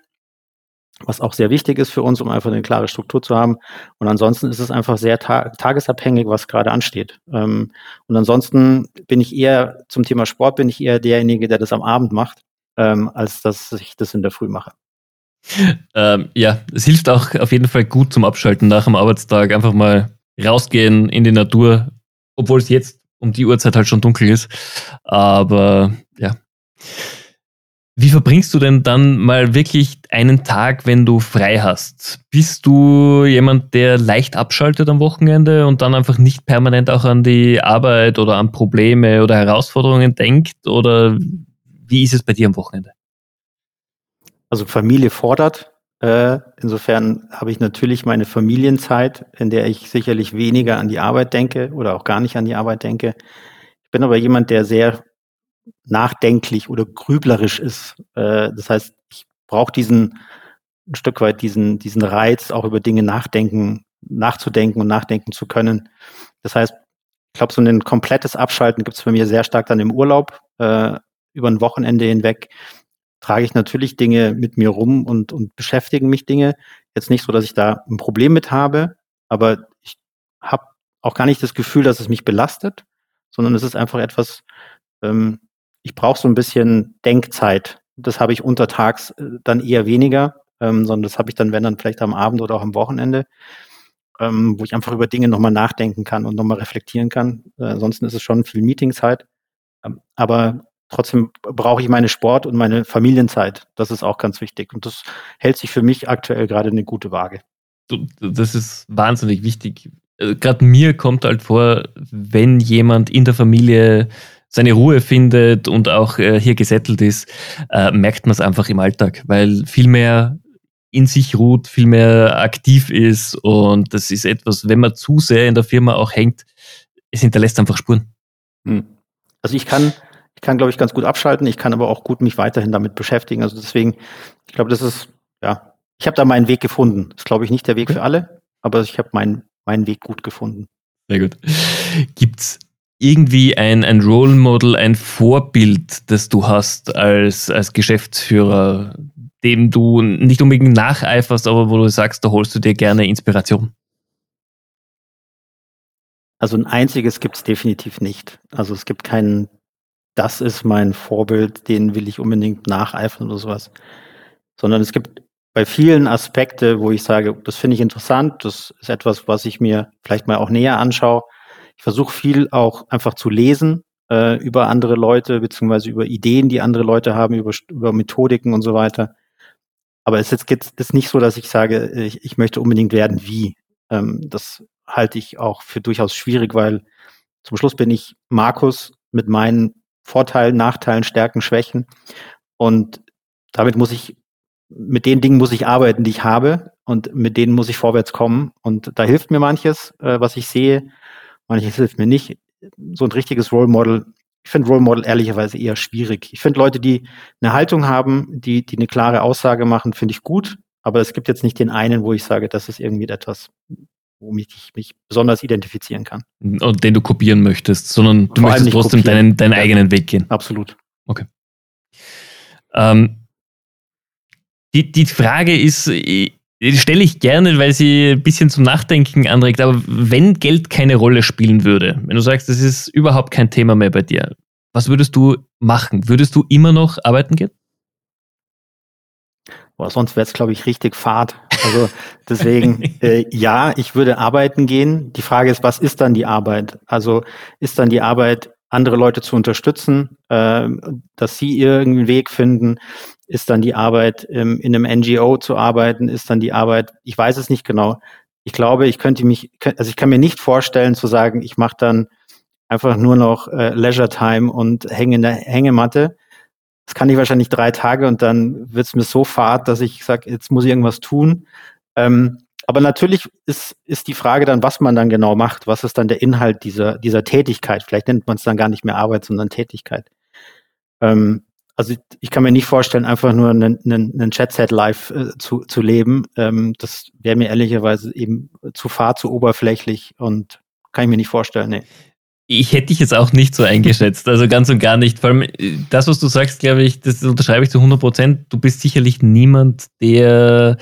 was auch sehr wichtig ist für uns, um einfach eine klare Struktur zu haben. Und ansonsten ist es einfach sehr ta tagesabhängig, was gerade ansteht. Ähm, und ansonsten bin ich eher zum Thema Sport, bin ich eher derjenige, der das am Abend macht, ähm, als dass ich das in der Früh mache. Ähm, ja, es hilft auch auf jeden Fall gut zum Abschalten nach dem Arbeitstag. Einfach mal rausgehen in die Natur, obwohl es jetzt um die Uhrzeit halt schon dunkel ist. Aber ja. Wie verbringst du denn dann mal wirklich einen Tag, wenn du frei hast? Bist du jemand, der leicht abschaltet am Wochenende und dann einfach nicht permanent auch an die Arbeit oder an Probleme oder Herausforderungen denkt? Oder wie ist es bei dir am Wochenende? Also Familie fordert. Äh, insofern habe ich natürlich meine Familienzeit, in der ich sicherlich weniger an die Arbeit denke oder auch gar nicht an die Arbeit denke. Ich bin aber jemand, der sehr nachdenklich oder grüblerisch ist. Äh, das heißt, ich brauche diesen ein Stück weit diesen, diesen Reiz, auch über Dinge nachdenken, nachzudenken und nachdenken zu können. Das heißt, ich glaube, so ein komplettes Abschalten gibt es bei mir sehr stark dann im Urlaub. Äh, über ein Wochenende hinweg trage ich natürlich Dinge mit mir rum und, und beschäftigen mich Dinge. Jetzt nicht so, dass ich da ein Problem mit habe, aber ich habe auch gar nicht das Gefühl, dass es mich belastet, sondern es ist einfach etwas, ähm, ich brauche so ein bisschen Denkzeit. Das habe ich untertags äh, dann eher weniger, ähm, sondern das habe ich dann, wenn dann vielleicht am Abend oder auch am Wochenende, ähm, wo ich einfach über Dinge nochmal nachdenken kann und nochmal reflektieren kann. Äh, ansonsten ist es schon viel Meetingzeit. Ähm, aber trotzdem brauche ich meine Sport- und meine Familienzeit. Das ist auch ganz wichtig. Und das hält sich für mich aktuell gerade eine gute Waage. Das ist wahnsinnig wichtig. Äh, gerade mir kommt halt vor, wenn jemand in der Familie seine Ruhe findet und auch äh, hier gesettelt ist, äh, merkt man es einfach im Alltag, weil viel mehr in sich ruht, viel mehr aktiv ist und das ist etwas, wenn man zu sehr in der Firma auch hängt, es hinterlässt einfach Spuren. Hm. Also ich kann, ich kann, glaube ich, ganz gut abschalten, ich kann aber auch gut mich weiterhin damit beschäftigen. Also deswegen, ich glaube, das ist, ja, ich habe da meinen Weg gefunden. Das ist, glaube ich, nicht der Weg für alle, aber ich habe meinen, meinen Weg gut gefunden. Sehr gut. Gibt's irgendwie ein, ein Role Model, ein Vorbild, das du hast als, als Geschäftsführer, dem du nicht unbedingt nacheiferst, aber wo du sagst, da holst du dir gerne Inspiration? Also ein einziges gibt es definitiv nicht. Also es gibt keinen, das ist mein Vorbild, den will ich unbedingt nacheifern oder sowas. Sondern es gibt bei vielen Aspekte, wo ich sage, das finde ich interessant, das ist etwas, was ich mir vielleicht mal auch näher anschaue. Ich versuche viel auch einfach zu lesen äh, über andere Leute, beziehungsweise über Ideen, die andere Leute haben, über, über Methodiken und so weiter. Aber es ist jetzt ist nicht so, dass ich sage, ich, ich möchte unbedingt werden wie. Ähm, das halte ich auch für durchaus schwierig, weil zum Schluss bin ich Markus mit meinen Vorteilen, Nachteilen, Stärken, Schwächen. Und damit muss ich, mit den Dingen muss ich arbeiten, die ich habe. Und mit denen muss ich vorwärts kommen. Und da hilft mir manches, äh, was ich sehe. Manches hilft mir nicht. So ein richtiges Role Model ich finde Role Model ehrlicherweise eher schwierig. Ich finde Leute, die eine Haltung haben, die, die eine klare Aussage machen, finde ich gut. Aber es gibt jetzt nicht den einen, wo ich sage, das ist irgendwie etwas, womit ich mich besonders identifizieren kann. Und den du kopieren möchtest, sondern du Vor möchtest trotzdem deinen, deinen ja. eigenen Weg gehen. Absolut. Okay. Ähm, die, die Frage ist, die stelle ich gerne, weil sie ein bisschen zum Nachdenken anregt, aber wenn Geld keine Rolle spielen würde, wenn du sagst, das ist überhaupt kein Thema mehr bei dir, was würdest du machen? Würdest du immer noch arbeiten gehen? Boah, sonst wäre es, glaube ich, richtig fad. Also deswegen, äh, ja, ich würde arbeiten gehen. Die Frage ist, was ist dann die Arbeit? Also ist dann die Arbeit, andere Leute zu unterstützen, äh, dass sie ihren Weg finden? Ist dann die Arbeit, ähm, in einem NGO zu arbeiten? Ist dann die Arbeit, ich weiß es nicht genau. Ich glaube, ich könnte mich, also ich kann mir nicht vorstellen zu sagen, ich mache dann einfach nur noch äh, Leisure Time und hänge in der Hängematte das kann ich wahrscheinlich drei Tage und dann wird es mir so fad, dass ich sage, jetzt muss ich irgendwas tun. Ähm, aber natürlich ist, ist die Frage dann, was man dann genau macht. Was ist dann der Inhalt dieser, dieser Tätigkeit? Vielleicht nennt man es dann gar nicht mehr Arbeit, sondern Tätigkeit. Ähm, also ich, ich, kann mir nicht vorstellen, einfach nur einen, einen, einen Chat-Set live äh, zu, zu leben. Ähm, das wäre mir ehrlicherweise eben zu fad, zu oberflächlich und kann ich mir nicht vorstellen. Nee ich hätte dich jetzt auch nicht so eingeschätzt, also ganz und gar nicht. Vor allem äh, das, was du sagst, glaube ich, das unterschreibe ich zu 100 Prozent. Du bist sicherlich niemand, der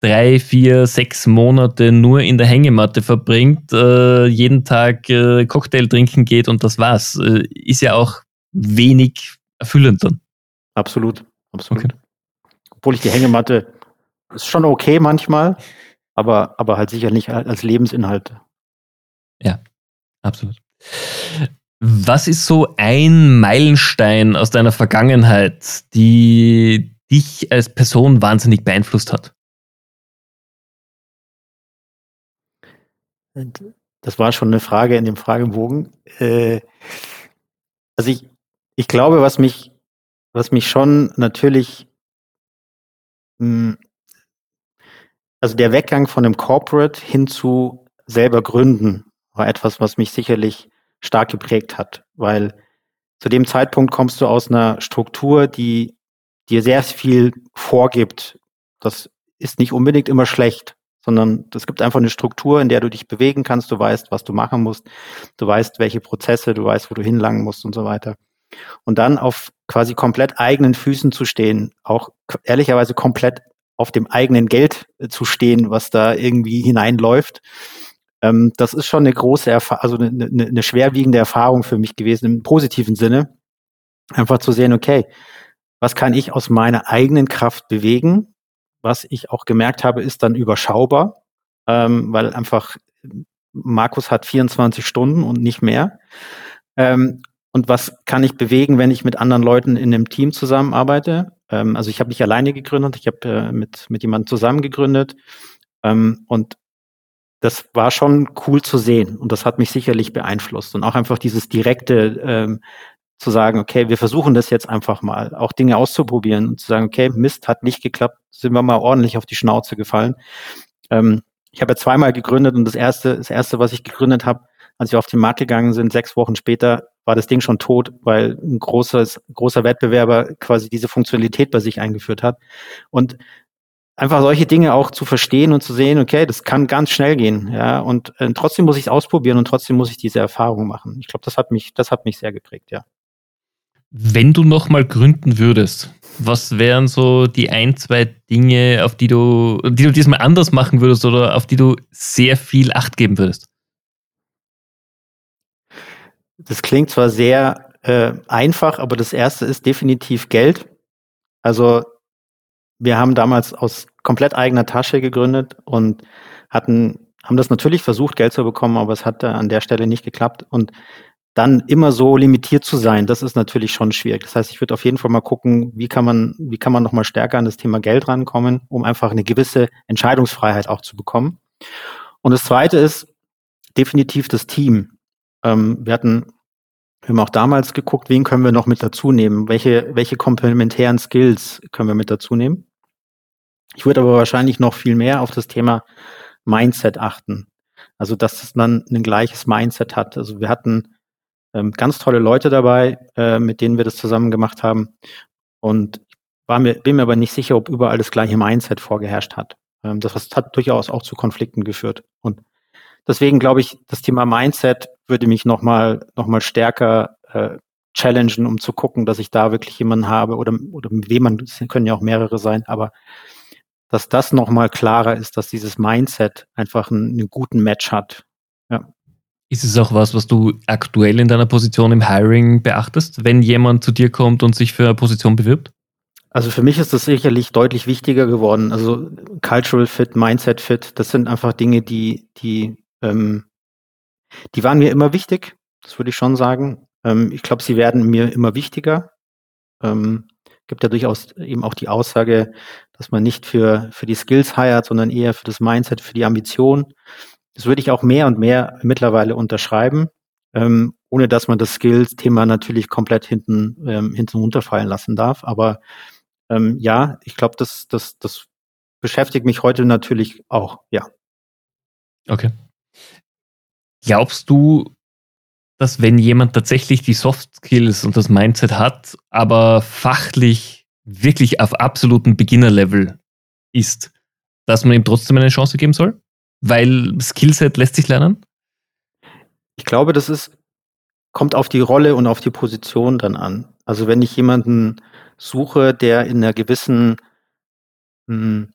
drei, vier, sechs Monate nur in der Hängematte verbringt, äh, jeden Tag äh, Cocktail trinken geht und das war's. Äh, ist ja auch wenig erfüllend dann. Absolut, absolut. Okay. Obwohl ich die Hängematte ist schon okay manchmal, aber, aber halt sicher nicht als Lebensinhalt. Ja, absolut. Was ist so ein Meilenstein aus deiner Vergangenheit, die dich als Person wahnsinnig beeinflusst hat? Das war schon eine Frage in dem Fragebogen. Äh, also ich, ich glaube, was mich, was mich schon natürlich, hm, also der Weggang von einem Corporate hin zu selber gründen war etwas, was mich sicherlich stark geprägt hat, weil zu dem Zeitpunkt kommst du aus einer Struktur, die dir sehr viel vorgibt. Das ist nicht unbedingt immer schlecht, sondern es gibt einfach eine Struktur, in der du dich bewegen kannst. Du weißt, was du machen musst. Du weißt, welche Prozesse, du weißt, wo du hinlangen musst und so weiter. Und dann auf quasi komplett eigenen Füßen zu stehen, auch ehrlicherweise komplett auf dem eigenen Geld zu stehen, was da irgendwie hineinläuft, Ähm, das ist schon eine große Erfahrung, also eine, eine, eine schwerwiegende Erfahrung für mich gewesen im positiven Sinne. Einfach zu sehen, okay, was kann ich aus meiner eigenen Kraft bewegen? Was ich auch gemerkt habe, ist dann überschaubar, ähm, weil einfach Markus hat 24 Stunden und nicht mehr. Ähm, und was kann ich bewegen, wenn ich mit anderen Leuten in einem Team zusammenarbeite? Ähm, also ich habe nicht alleine gegründet, ich habe äh, mit, mit jemandem zusammen gegründet. Ähm, und das war schon cool zu sehen und das hat mich sicherlich beeinflusst. Und auch einfach dieses direkte ähm, zu sagen, okay, wir versuchen das jetzt einfach mal, auch Dinge auszuprobieren und zu sagen, okay, Mist, hat nicht geklappt, sind wir mal ordentlich auf die Schnauze gefallen. Ähm, ich habe ja zweimal gegründet und das erste, das erste, was ich gegründet habe, als wir auf den Markt gegangen sind, sechs Wochen später, war das Ding schon tot, weil ein großes, großer Wettbewerber quasi diese Funktionalität bei sich eingeführt hat. Und einfach solche Dinge auch zu verstehen und zu sehen, okay, das kann ganz schnell gehen, ja, und äh, trotzdem muss ich es ausprobieren und trotzdem muss ich diese Erfahrung machen. Ich glaube, das hat mich, das hat mich sehr geprägt, ja. Wenn du nochmal gründen würdest, was wären so die ein, zwei Dinge, auf die du, die du diesmal anders machen würdest oder auf die du sehr viel Acht geben würdest? Das klingt zwar sehr äh, einfach, aber das erste ist definitiv Geld. Also wir haben damals aus komplett eigener Tasche gegründet und hatten, haben das natürlich versucht, Geld zu bekommen, aber es hat an der Stelle nicht geklappt. Und dann immer so limitiert zu sein, das ist natürlich schon schwierig. Das heißt, ich würde auf jeden Fall mal gucken, wie kann man, wie kann man noch mal stärker an das Thema Geld rankommen, um einfach eine gewisse Entscheidungsfreiheit auch zu bekommen. Und das Zweite ist definitiv das Team. Ähm, wir hatten wir haben auch damals geguckt, wen können wir noch mit dazu nehmen, welche, welche komplementären Skills können wir mit dazu nehmen. Ich würde aber wahrscheinlich noch viel mehr auf das Thema Mindset achten. Also, dass dann ein gleiches Mindset hat. Also, wir hatten ähm, ganz tolle Leute dabei, äh, mit denen wir das zusammen gemacht haben. Und war mir, bin mir aber nicht sicher, ob überall das gleiche Mindset vorgeherrscht hat. Ähm, das hat durchaus auch zu Konflikten geführt. Und deswegen glaube ich, das Thema Mindset würde mich nochmal noch mal stärker äh, challengen, um zu gucken, dass ich da wirklich jemanden habe oder, oder mit wem man, es können ja auch mehrere sein, aber dass das nochmal klarer ist, dass dieses Mindset einfach einen, einen guten Match hat. Ja. Ist es auch was, was du aktuell in deiner Position im Hiring beachtest, wenn jemand zu dir kommt und sich für eine Position bewirbt? Also für mich ist das sicherlich deutlich wichtiger geworden. Also Cultural Fit, Mindset Fit, das sind einfach Dinge, die, die ähm, die waren mir immer wichtig, das würde ich schon sagen. Ähm, ich glaube, sie werden mir immer wichtiger. Ähm, gibt ja durchaus eben auch die Aussage, dass man nicht für, für die Skills heiert, sondern eher für das Mindset, für die Ambition. Das würde ich auch mehr und mehr mittlerweile unterschreiben, ähm, ohne dass man das Skills-Thema natürlich komplett hinten, ähm, hinten runterfallen lassen darf. Aber ähm, ja, ich glaube, das, das, das beschäftigt mich heute natürlich auch, ja. Okay. Glaubst du, dass wenn jemand tatsächlich die Soft Skills und das Mindset hat, aber fachlich wirklich auf absolutem Beginnerlevel ist, dass man ihm trotzdem eine Chance geben soll? Weil Skillset lässt sich lernen? Ich glaube, das ist, kommt auf die Rolle und auf die Position dann an. Also wenn ich jemanden suche, der in einer gewissen mh, hm,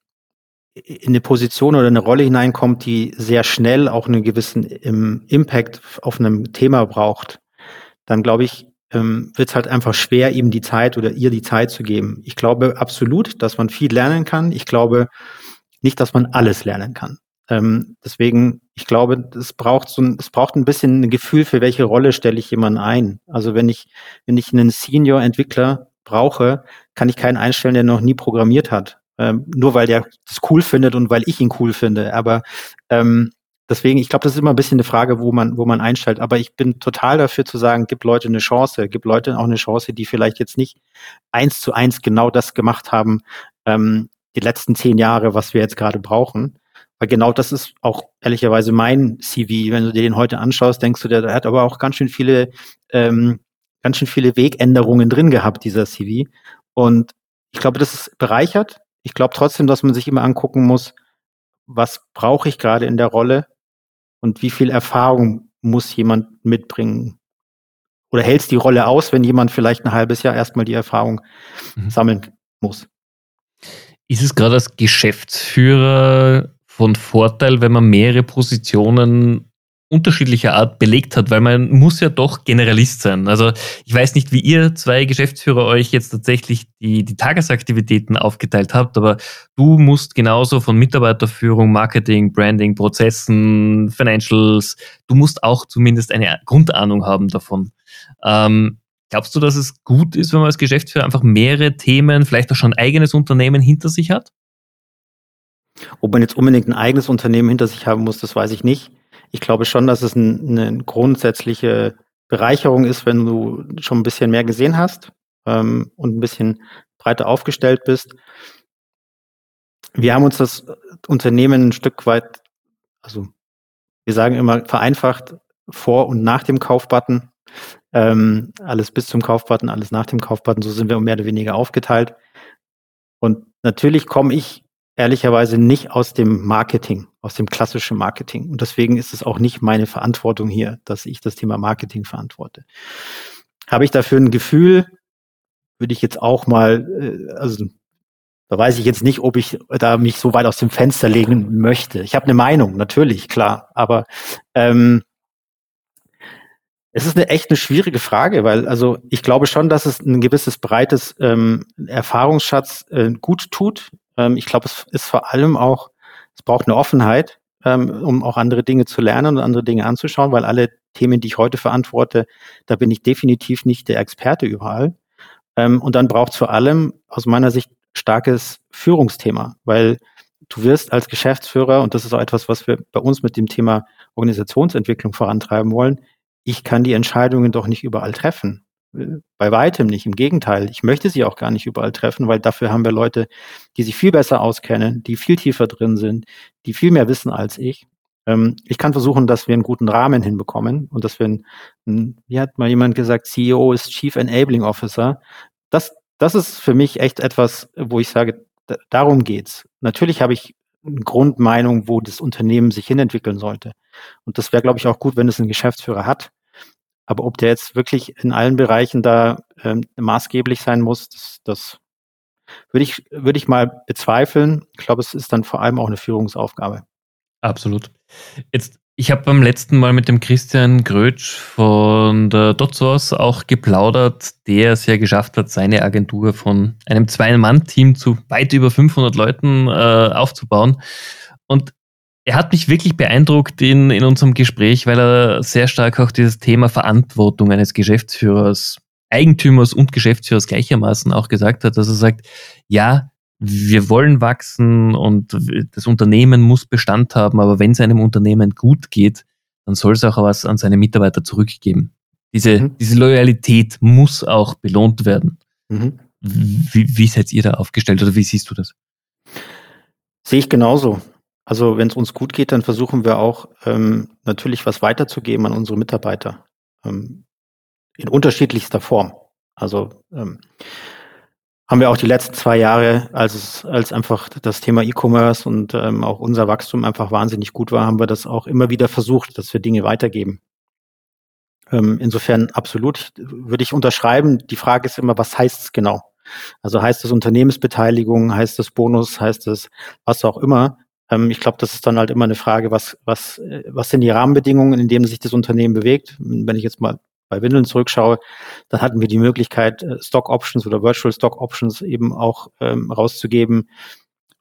in eine Position oder eine Rolle hineinkommt, die sehr schnell auch einen gewissen ähm, Impact auf einem Thema braucht, dann glaube ich, ähm, wird es halt einfach schwer, ihm die Zeit oder ihr die Zeit zu geben. Ich glaube absolut, dass man viel lernen kann. Ich glaube nicht, dass man alles lernen kann. Ähm, deswegen, ich glaube, es braucht so ein, es braucht ein bisschen ein Gefühl, für welche Rolle stelle ich jemanden ein. Also wenn ich, wenn ich einen Senior-Entwickler brauche, kann ich keinen einstellen, der noch nie programmiert hat ähm, nur weil der das cool findet und weil ich ihn cool finde. Aber ähm, deswegen, ich glaube, das ist immer ein bisschen eine Frage, wo man, wo man einstellt. Aber ich bin total dafür zu sagen, gib Leute eine Chance, gib Leute auch eine Chance, die vielleicht jetzt nicht eins zu eins genau das gemacht haben, ähm, die letzten zehn Jahre, was wir jetzt gerade brauchen. Weil genau das ist auch ehrlicherweise mein CV. Wenn du dir den heute anschaust, denkst du, der, der hat aber auch ganz schön viele, ähm, ganz schön viele Wegänderungen drin gehabt, dieser CV. Und ich glaube, das ist bereichert ich glaube trotzdem, dass man sich immer angucken muss, was brauche ich gerade in der Rolle und wie viel Erfahrung muss jemand mitbringen. Oder hält es die Rolle aus, wenn jemand vielleicht ein halbes Jahr erstmal die Erfahrung mhm. sammeln muss? Ist es gerade als Geschäftsführer von Vorteil, wenn man mehrere Positionen unterschiedlicher Art belegt hat, weil man muss ja doch Generalist sein. Also ich weiß nicht, wie ihr zwei Geschäftsführer euch jetzt tatsächlich die, die Tagesaktivitäten aufgeteilt habt, aber du musst genauso von Mitarbeiterführung, Marketing, Branding, Prozessen, Financials, du musst auch zumindest eine Grundahnung haben davon. Ähm, glaubst du, dass es gut ist, wenn man als Geschäftsführer einfach mehrere Themen, vielleicht auch schon ein eigenes Unternehmen hinter sich hat? Ob man jetzt unbedingt ein eigenes Unternehmen hinter sich haben muss, das weiß ich nicht ich glaube schon, dass es ein, eine grundsätzliche Bereicherung ist, wenn du schon ein bisschen mehr gesehen hast ähm, und ein bisschen breiter aufgestellt bist. Wir haben uns das Unternehmen ein Stück weit, also wir sagen immer vereinfacht vor und nach dem Kaufbutton. Ähm, alles bis zum Kaufbutton, alles nach dem Kaufbutton. So sind wir mehr oder weniger aufgeteilt. Und natürlich komme ich ehrlicherweise nicht aus dem Marketing, aus dem klassischen Marketing. Und deswegen ist es auch nicht meine Verantwortung hier, dass ich das Thema Marketing verantworte. Habe ich dafür ein Gefühl, würde ich jetzt auch mal, äh, also da weiß ich jetzt nicht, ob ich da mich so weit aus dem Fenster legen möchte. Ich habe eine Meinung, natürlich, klar. Aber ähm, es ist eine echt eine schwierige Frage, weil also ich glaube schon, dass es ein gewisses breites ähm, Erfahrungsschatz äh, gut tut, ähm, ich glaube, es ist vor allem auch, es braucht eine Offenheit, ähm, um auch andere Dinge zu lernen und andere Dinge anzuschauen, weil alle Themen, die ich heute verantworte, da bin ich definitiv nicht der Experte überall. Ähm, und dann braucht es vor allem aus meiner Sicht starkes Führungsthema, weil du wirst als Geschäftsführer, und das ist auch etwas, was wir bei uns mit dem Thema Organisationsentwicklung vorantreiben wollen, ich kann die Entscheidungen doch nicht überall treffen. Bei weitem nicht. Im Gegenteil, ich möchte sie auch gar nicht überall treffen, weil dafür haben wir Leute, die sich viel besser auskennen, die viel tiefer drin sind, die viel mehr wissen als ich. Ähm, ich kann versuchen, dass wir einen guten Rahmen hinbekommen und dass wir, ein, wie hat mal jemand gesagt, CEO ist Chief Enabling Officer. Das, das ist für mich echt etwas, wo ich sage, darum geht's. Natürlich habe ich eine Grundmeinung, wo das Unternehmen sich hinentwickeln sollte. Und das wäre, glaube ich, auch gut, wenn es einen Geschäftsführer hat aber ob der jetzt wirklich in allen Bereichen da ähm, maßgeblich sein muss, das, das würde ich, würde ich mal bezweifeln. Ich glaube, es ist dann vor allem auch eine Führungsaufgabe. Absolut. Jetzt, ich habe beim letzten Mal mit dem Christian Grötsch von der DotSource auch geplaudert, der es ja geschafft hat, seine Agentur von einem Zwei-Mann-Team zu weit über 500 Leuten äh, aufzubauen. Und er hat mich wirklich beeindruckt in, in unserem Gespräch, weil er sehr stark auch dieses Thema Verantwortung eines Geschäftsführers, Eigentümers und Geschäftsführers gleichermaßen auch gesagt hat, dass er sagt, ja, wir wollen wachsen und das Unternehmen muss Bestand haben, aber wenn es einem Unternehmen gut geht, dann soll es auch was an seine Mitarbeiter zurückgeben. Diese, mhm. diese Loyalität muss auch belohnt werden. Mhm. Wie, wie seid ihr da aufgestellt oder wie siehst du das? Sehe ich genauso. Also wenn es uns gut geht, dann versuchen wir auch ähm, natürlich was weiterzugeben an unsere Mitarbeiter ähm, in unterschiedlichster Form. Also ähm, haben wir auch die letzten zwei Jahre, als es, als einfach das Thema E-Commerce und ähm, auch unser Wachstum einfach wahnsinnig gut war, haben wir das auch immer wieder versucht, dass wir Dinge weitergeben. Ähm, insofern absolut würde ich unterschreiben. Die Frage ist immer, was heißt es genau? Also heißt es Unternehmensbeteiligung, heißt es Bonus, heißt es was auch immer. Ähm, ich glaube, das ist dann halt immer eine Frage, was, was, äh, was sind die Rahmenbedingungen, in denen sich das Unternehmen bewegt. Wenn ich jetzt mal bei Windeln zurückschaue, dann hatten wir die Möglichkeit, äh, Stock Options oder Virtual Stock Options eben auch ähm, rauszugeben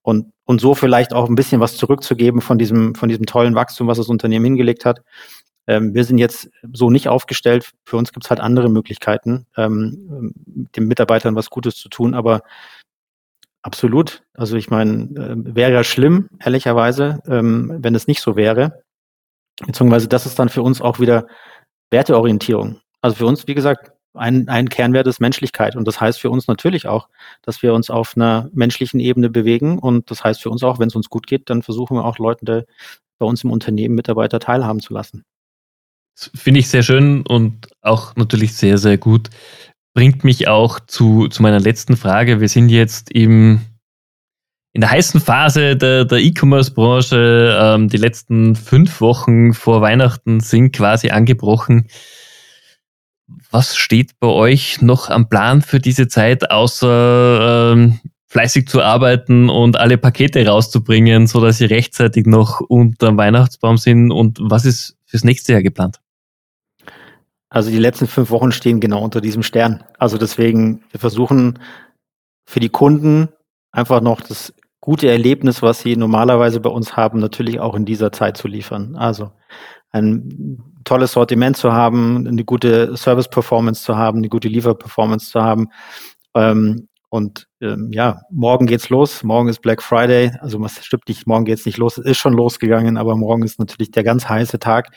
und, und so vielleicht auch ein bisschen was zurückzugeben von diesem, von diesem tollen Wachstum, was das Unternehmen hingelegt hat. Ähm, wir sind jetzt so nicht aufgestellt. Für uns gibt es halt andere Möglichkeiten, ähm, den Mitarbeitern was Gutes zu tun, aber Absolut. Also ich meine, äh, wäre ja schlimm, ehrlicherweise, ähm, wenn es nicht so wäre. Beziehungsweise das ist dann für uns auch wieder Werteorientierung. Also für uns, wie gesagt, ein, ein Kernwert ist Menschlichkeit. Und das heißt für uns natürlich auch, dass wir uns auf einer menschlichen Ebene bewegen. Und das heißt für uns auch, wenn es uns gut geht, dann versuchen wir auch Leute bei uns im Unternehmen Mitarbeiter teilhaben zu lassen. Finde ich sehr schön und auch natürlich sehr, sehr gut bringt mich auch zu, zu meiner letzten Frage. Wir sind jetzt im, in der heißen Phase der, der E-Commerce-Branche. Ähm, die letzten fünf Wochen vor Weihnachten sind quasi angebrochen. Was steht bei euch noch am Plan für diese Zeit, außer ähm, fleißig zu arbeiten und alle Pakete rauszubringen, so dass sie rechtzeitig noch unter dem Weihnachtsbaum sind. Und was ist fürs nächste Jahr geplant? Also die letzten fünf Wochen stehen genau unter diesem Stern. Also deswegen, wir versuchen für die Kunden einfach noch das gute Erlebnis, was sie normalerweise bei uns haben, natürlich auch in dieser Zeit zu liefern. Also ein tolles Sortiment zu haben, eine gute Service-Performance zu haben, eine gute Liefer-Performance zu haben. Ähm, und ähm, ja, morgen geht's los. Morgen ist Black Friday. Also was stimmt nicht, morgen geht's nicht los. Es ist schon losgegangen, aber morgen ist natürlich der ganz heiße Tag.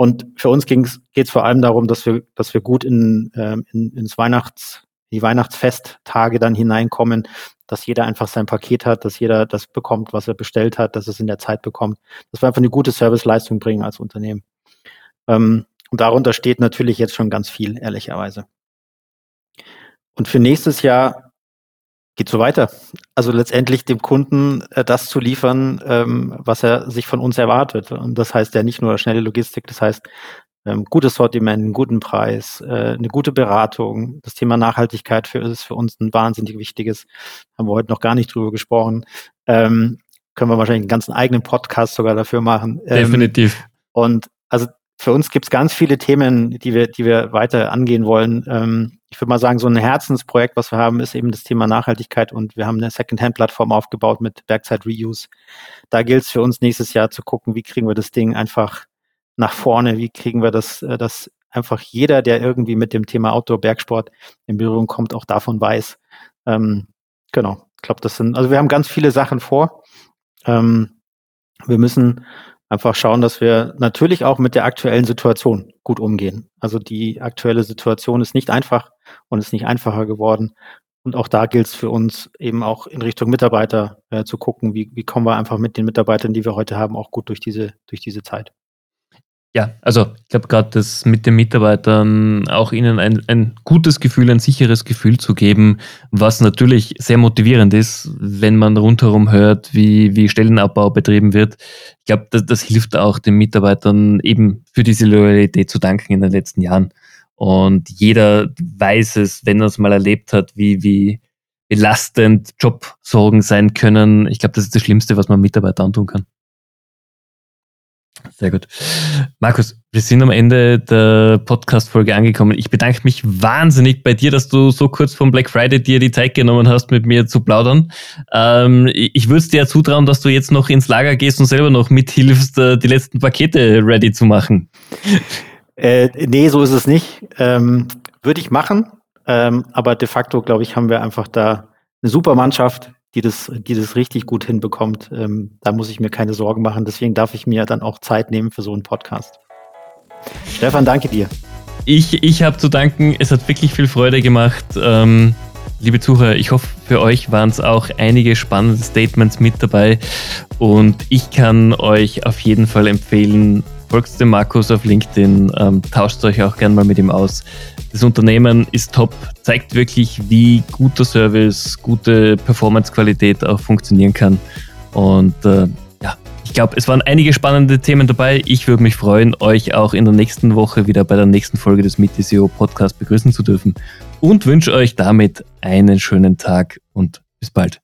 Und für uns geht es vor allem darum, dass wir, dass wir gut in, ähm, in, ins Weihnachts, die Weihnachtsfesttage dann hineinkommen, dass jeder einfach sein Paket hat, dass jeder das bekommt, was er bestellt hat, dass es in der Zeit bekommt, dass wir einfach eine gute Serviceleistung bringen als Unternehmen. Ähm, und darunter steht natürlich jetzt schon ganz viel, ehrlicherweise. Und für nächstes Jahr geht so weiter. Also letztendlich dem Kunden äh, das zu liefern, ähm, was er sich von uns erwartet. Und das heißt ja nicht nur schnelle Logistik, das heißt ähm, gutes Sortiment, einen guten Preis, äh, eine gute Beratung. Das Thema Nachhaltigkeit für, ist für uns ein wahnsinnig wichtiges. Haben wir heute noch gar nicht drüber gesprochen. Ähm, können wir wahrscheinlich einen ganzen eigenen Podcast sogar dafür machen. Ähm, Definitiv. Und also für uns gibt es ganz viele Themen, die wir, die wir weiter angehen wollen. Ähm, ich würde mal sagen, so ein Herzensprojekt, was wir haben, ist eben das Thema Nachhaltigkeit und wir haben eine Second-Hand-Plattform aufgebaut mit Werkzeit-Reuse. Da gilt es für uns nächstes Jahr zu gucken, wie kriegen wir das Ding einfach nach vorne, wie kriegen wir das, äh, dass einfach jeder, der irgendwie mit dem Thema Outdoor-Bergsport in Berührung kommt, auch davon weiß. Ähm, genau, ich glaube, das sind, also wir haben ganz viele Sachen vor. Ähm, wir müssen einfach schauen, dass wir natürlich auch mit der aktuellen Situation gut umgehen. Also die aktuelle Situation ist nicht einfach und ist nicht einfacher geworden. Und auch da gilt es für uns eben auch in Richtung Mitarbeiter äh, zu gucken, wie, wie kommen wir einfach mit den Mitarbeitern, die wir heute haben, auch gut durch diese, durch diese Zeit. Ja, also ich glaube gerade, das mit den Mitarbeitern auch ihnen ein, ein gutes Gefühl, ein sicheres Gefühl zu geben, was natürlich sehr motivierend ist, wenn man rundherum hört, wie, wie Stellenabbau betrieben wird. Ich glaube, das, das hilft auch den Mitarbeitern eben für diese Loyalität zu danken in den letzten Jahren. Und jeder weiß es, wenn er es mal erlebt hat, wie, wie belastend Jobsorgen sein können. Ich glaube, das ist das Schlimmste, was man Mitarbeiter antun kann. Sehr gut. Markus, wir sind am Ende der Podcast-Folge angekommen. Ich bedanke mich wahnsinnig bei dir, dass du so kurz vom Black Friday dir die Zeit genommen hast, mit mir zu plaudern. Ähm, ich würde es dir ja zutrauen, dass du jetzt noch ins Lager gehst und selber noch mithilfst, äh, die letzten Pakete ready zu machen. Äh, nee, so ist es nicht. Ähm, würde ich machen. Ähm, aber de facto, glaube ich, haben wir einfach da eine super Mannschaft, die das, die das richtig gut hinbekommt. Ähm, da muss ich mir keine Sorgen machen. Deswegen darf ich mir dann auch Zeit nehmen für so einen Podcast. Stefan, danke dir. Ich, ich habe zu danken. Es hat wirklich viel Freude gemacht. Ähm, liebe Zuhörer, ich hoffe, für euch waren es auch einige spannende Statements mit dabei. Und ich kann euch auf jeden Fall empfehlen, folgt dem Markus auf LinkedIn, ähm, tauscht euch auch gerne mal mit ihm aus. Das Unternehmen ist top, zeigt wirklich, wie guter Service, gute Performance-Qualität auch funktionieren kann. Und äh, ja, ich glaube, es waren einige spannende Themen dabei. Ich würde mich freuen, euch auch in der nächsten Woche wieder bei der nächsten Folge des MIT-SEO Podcast begrüßen zu dürfen und wünsche euch damit einen schönen Tag und bis bald.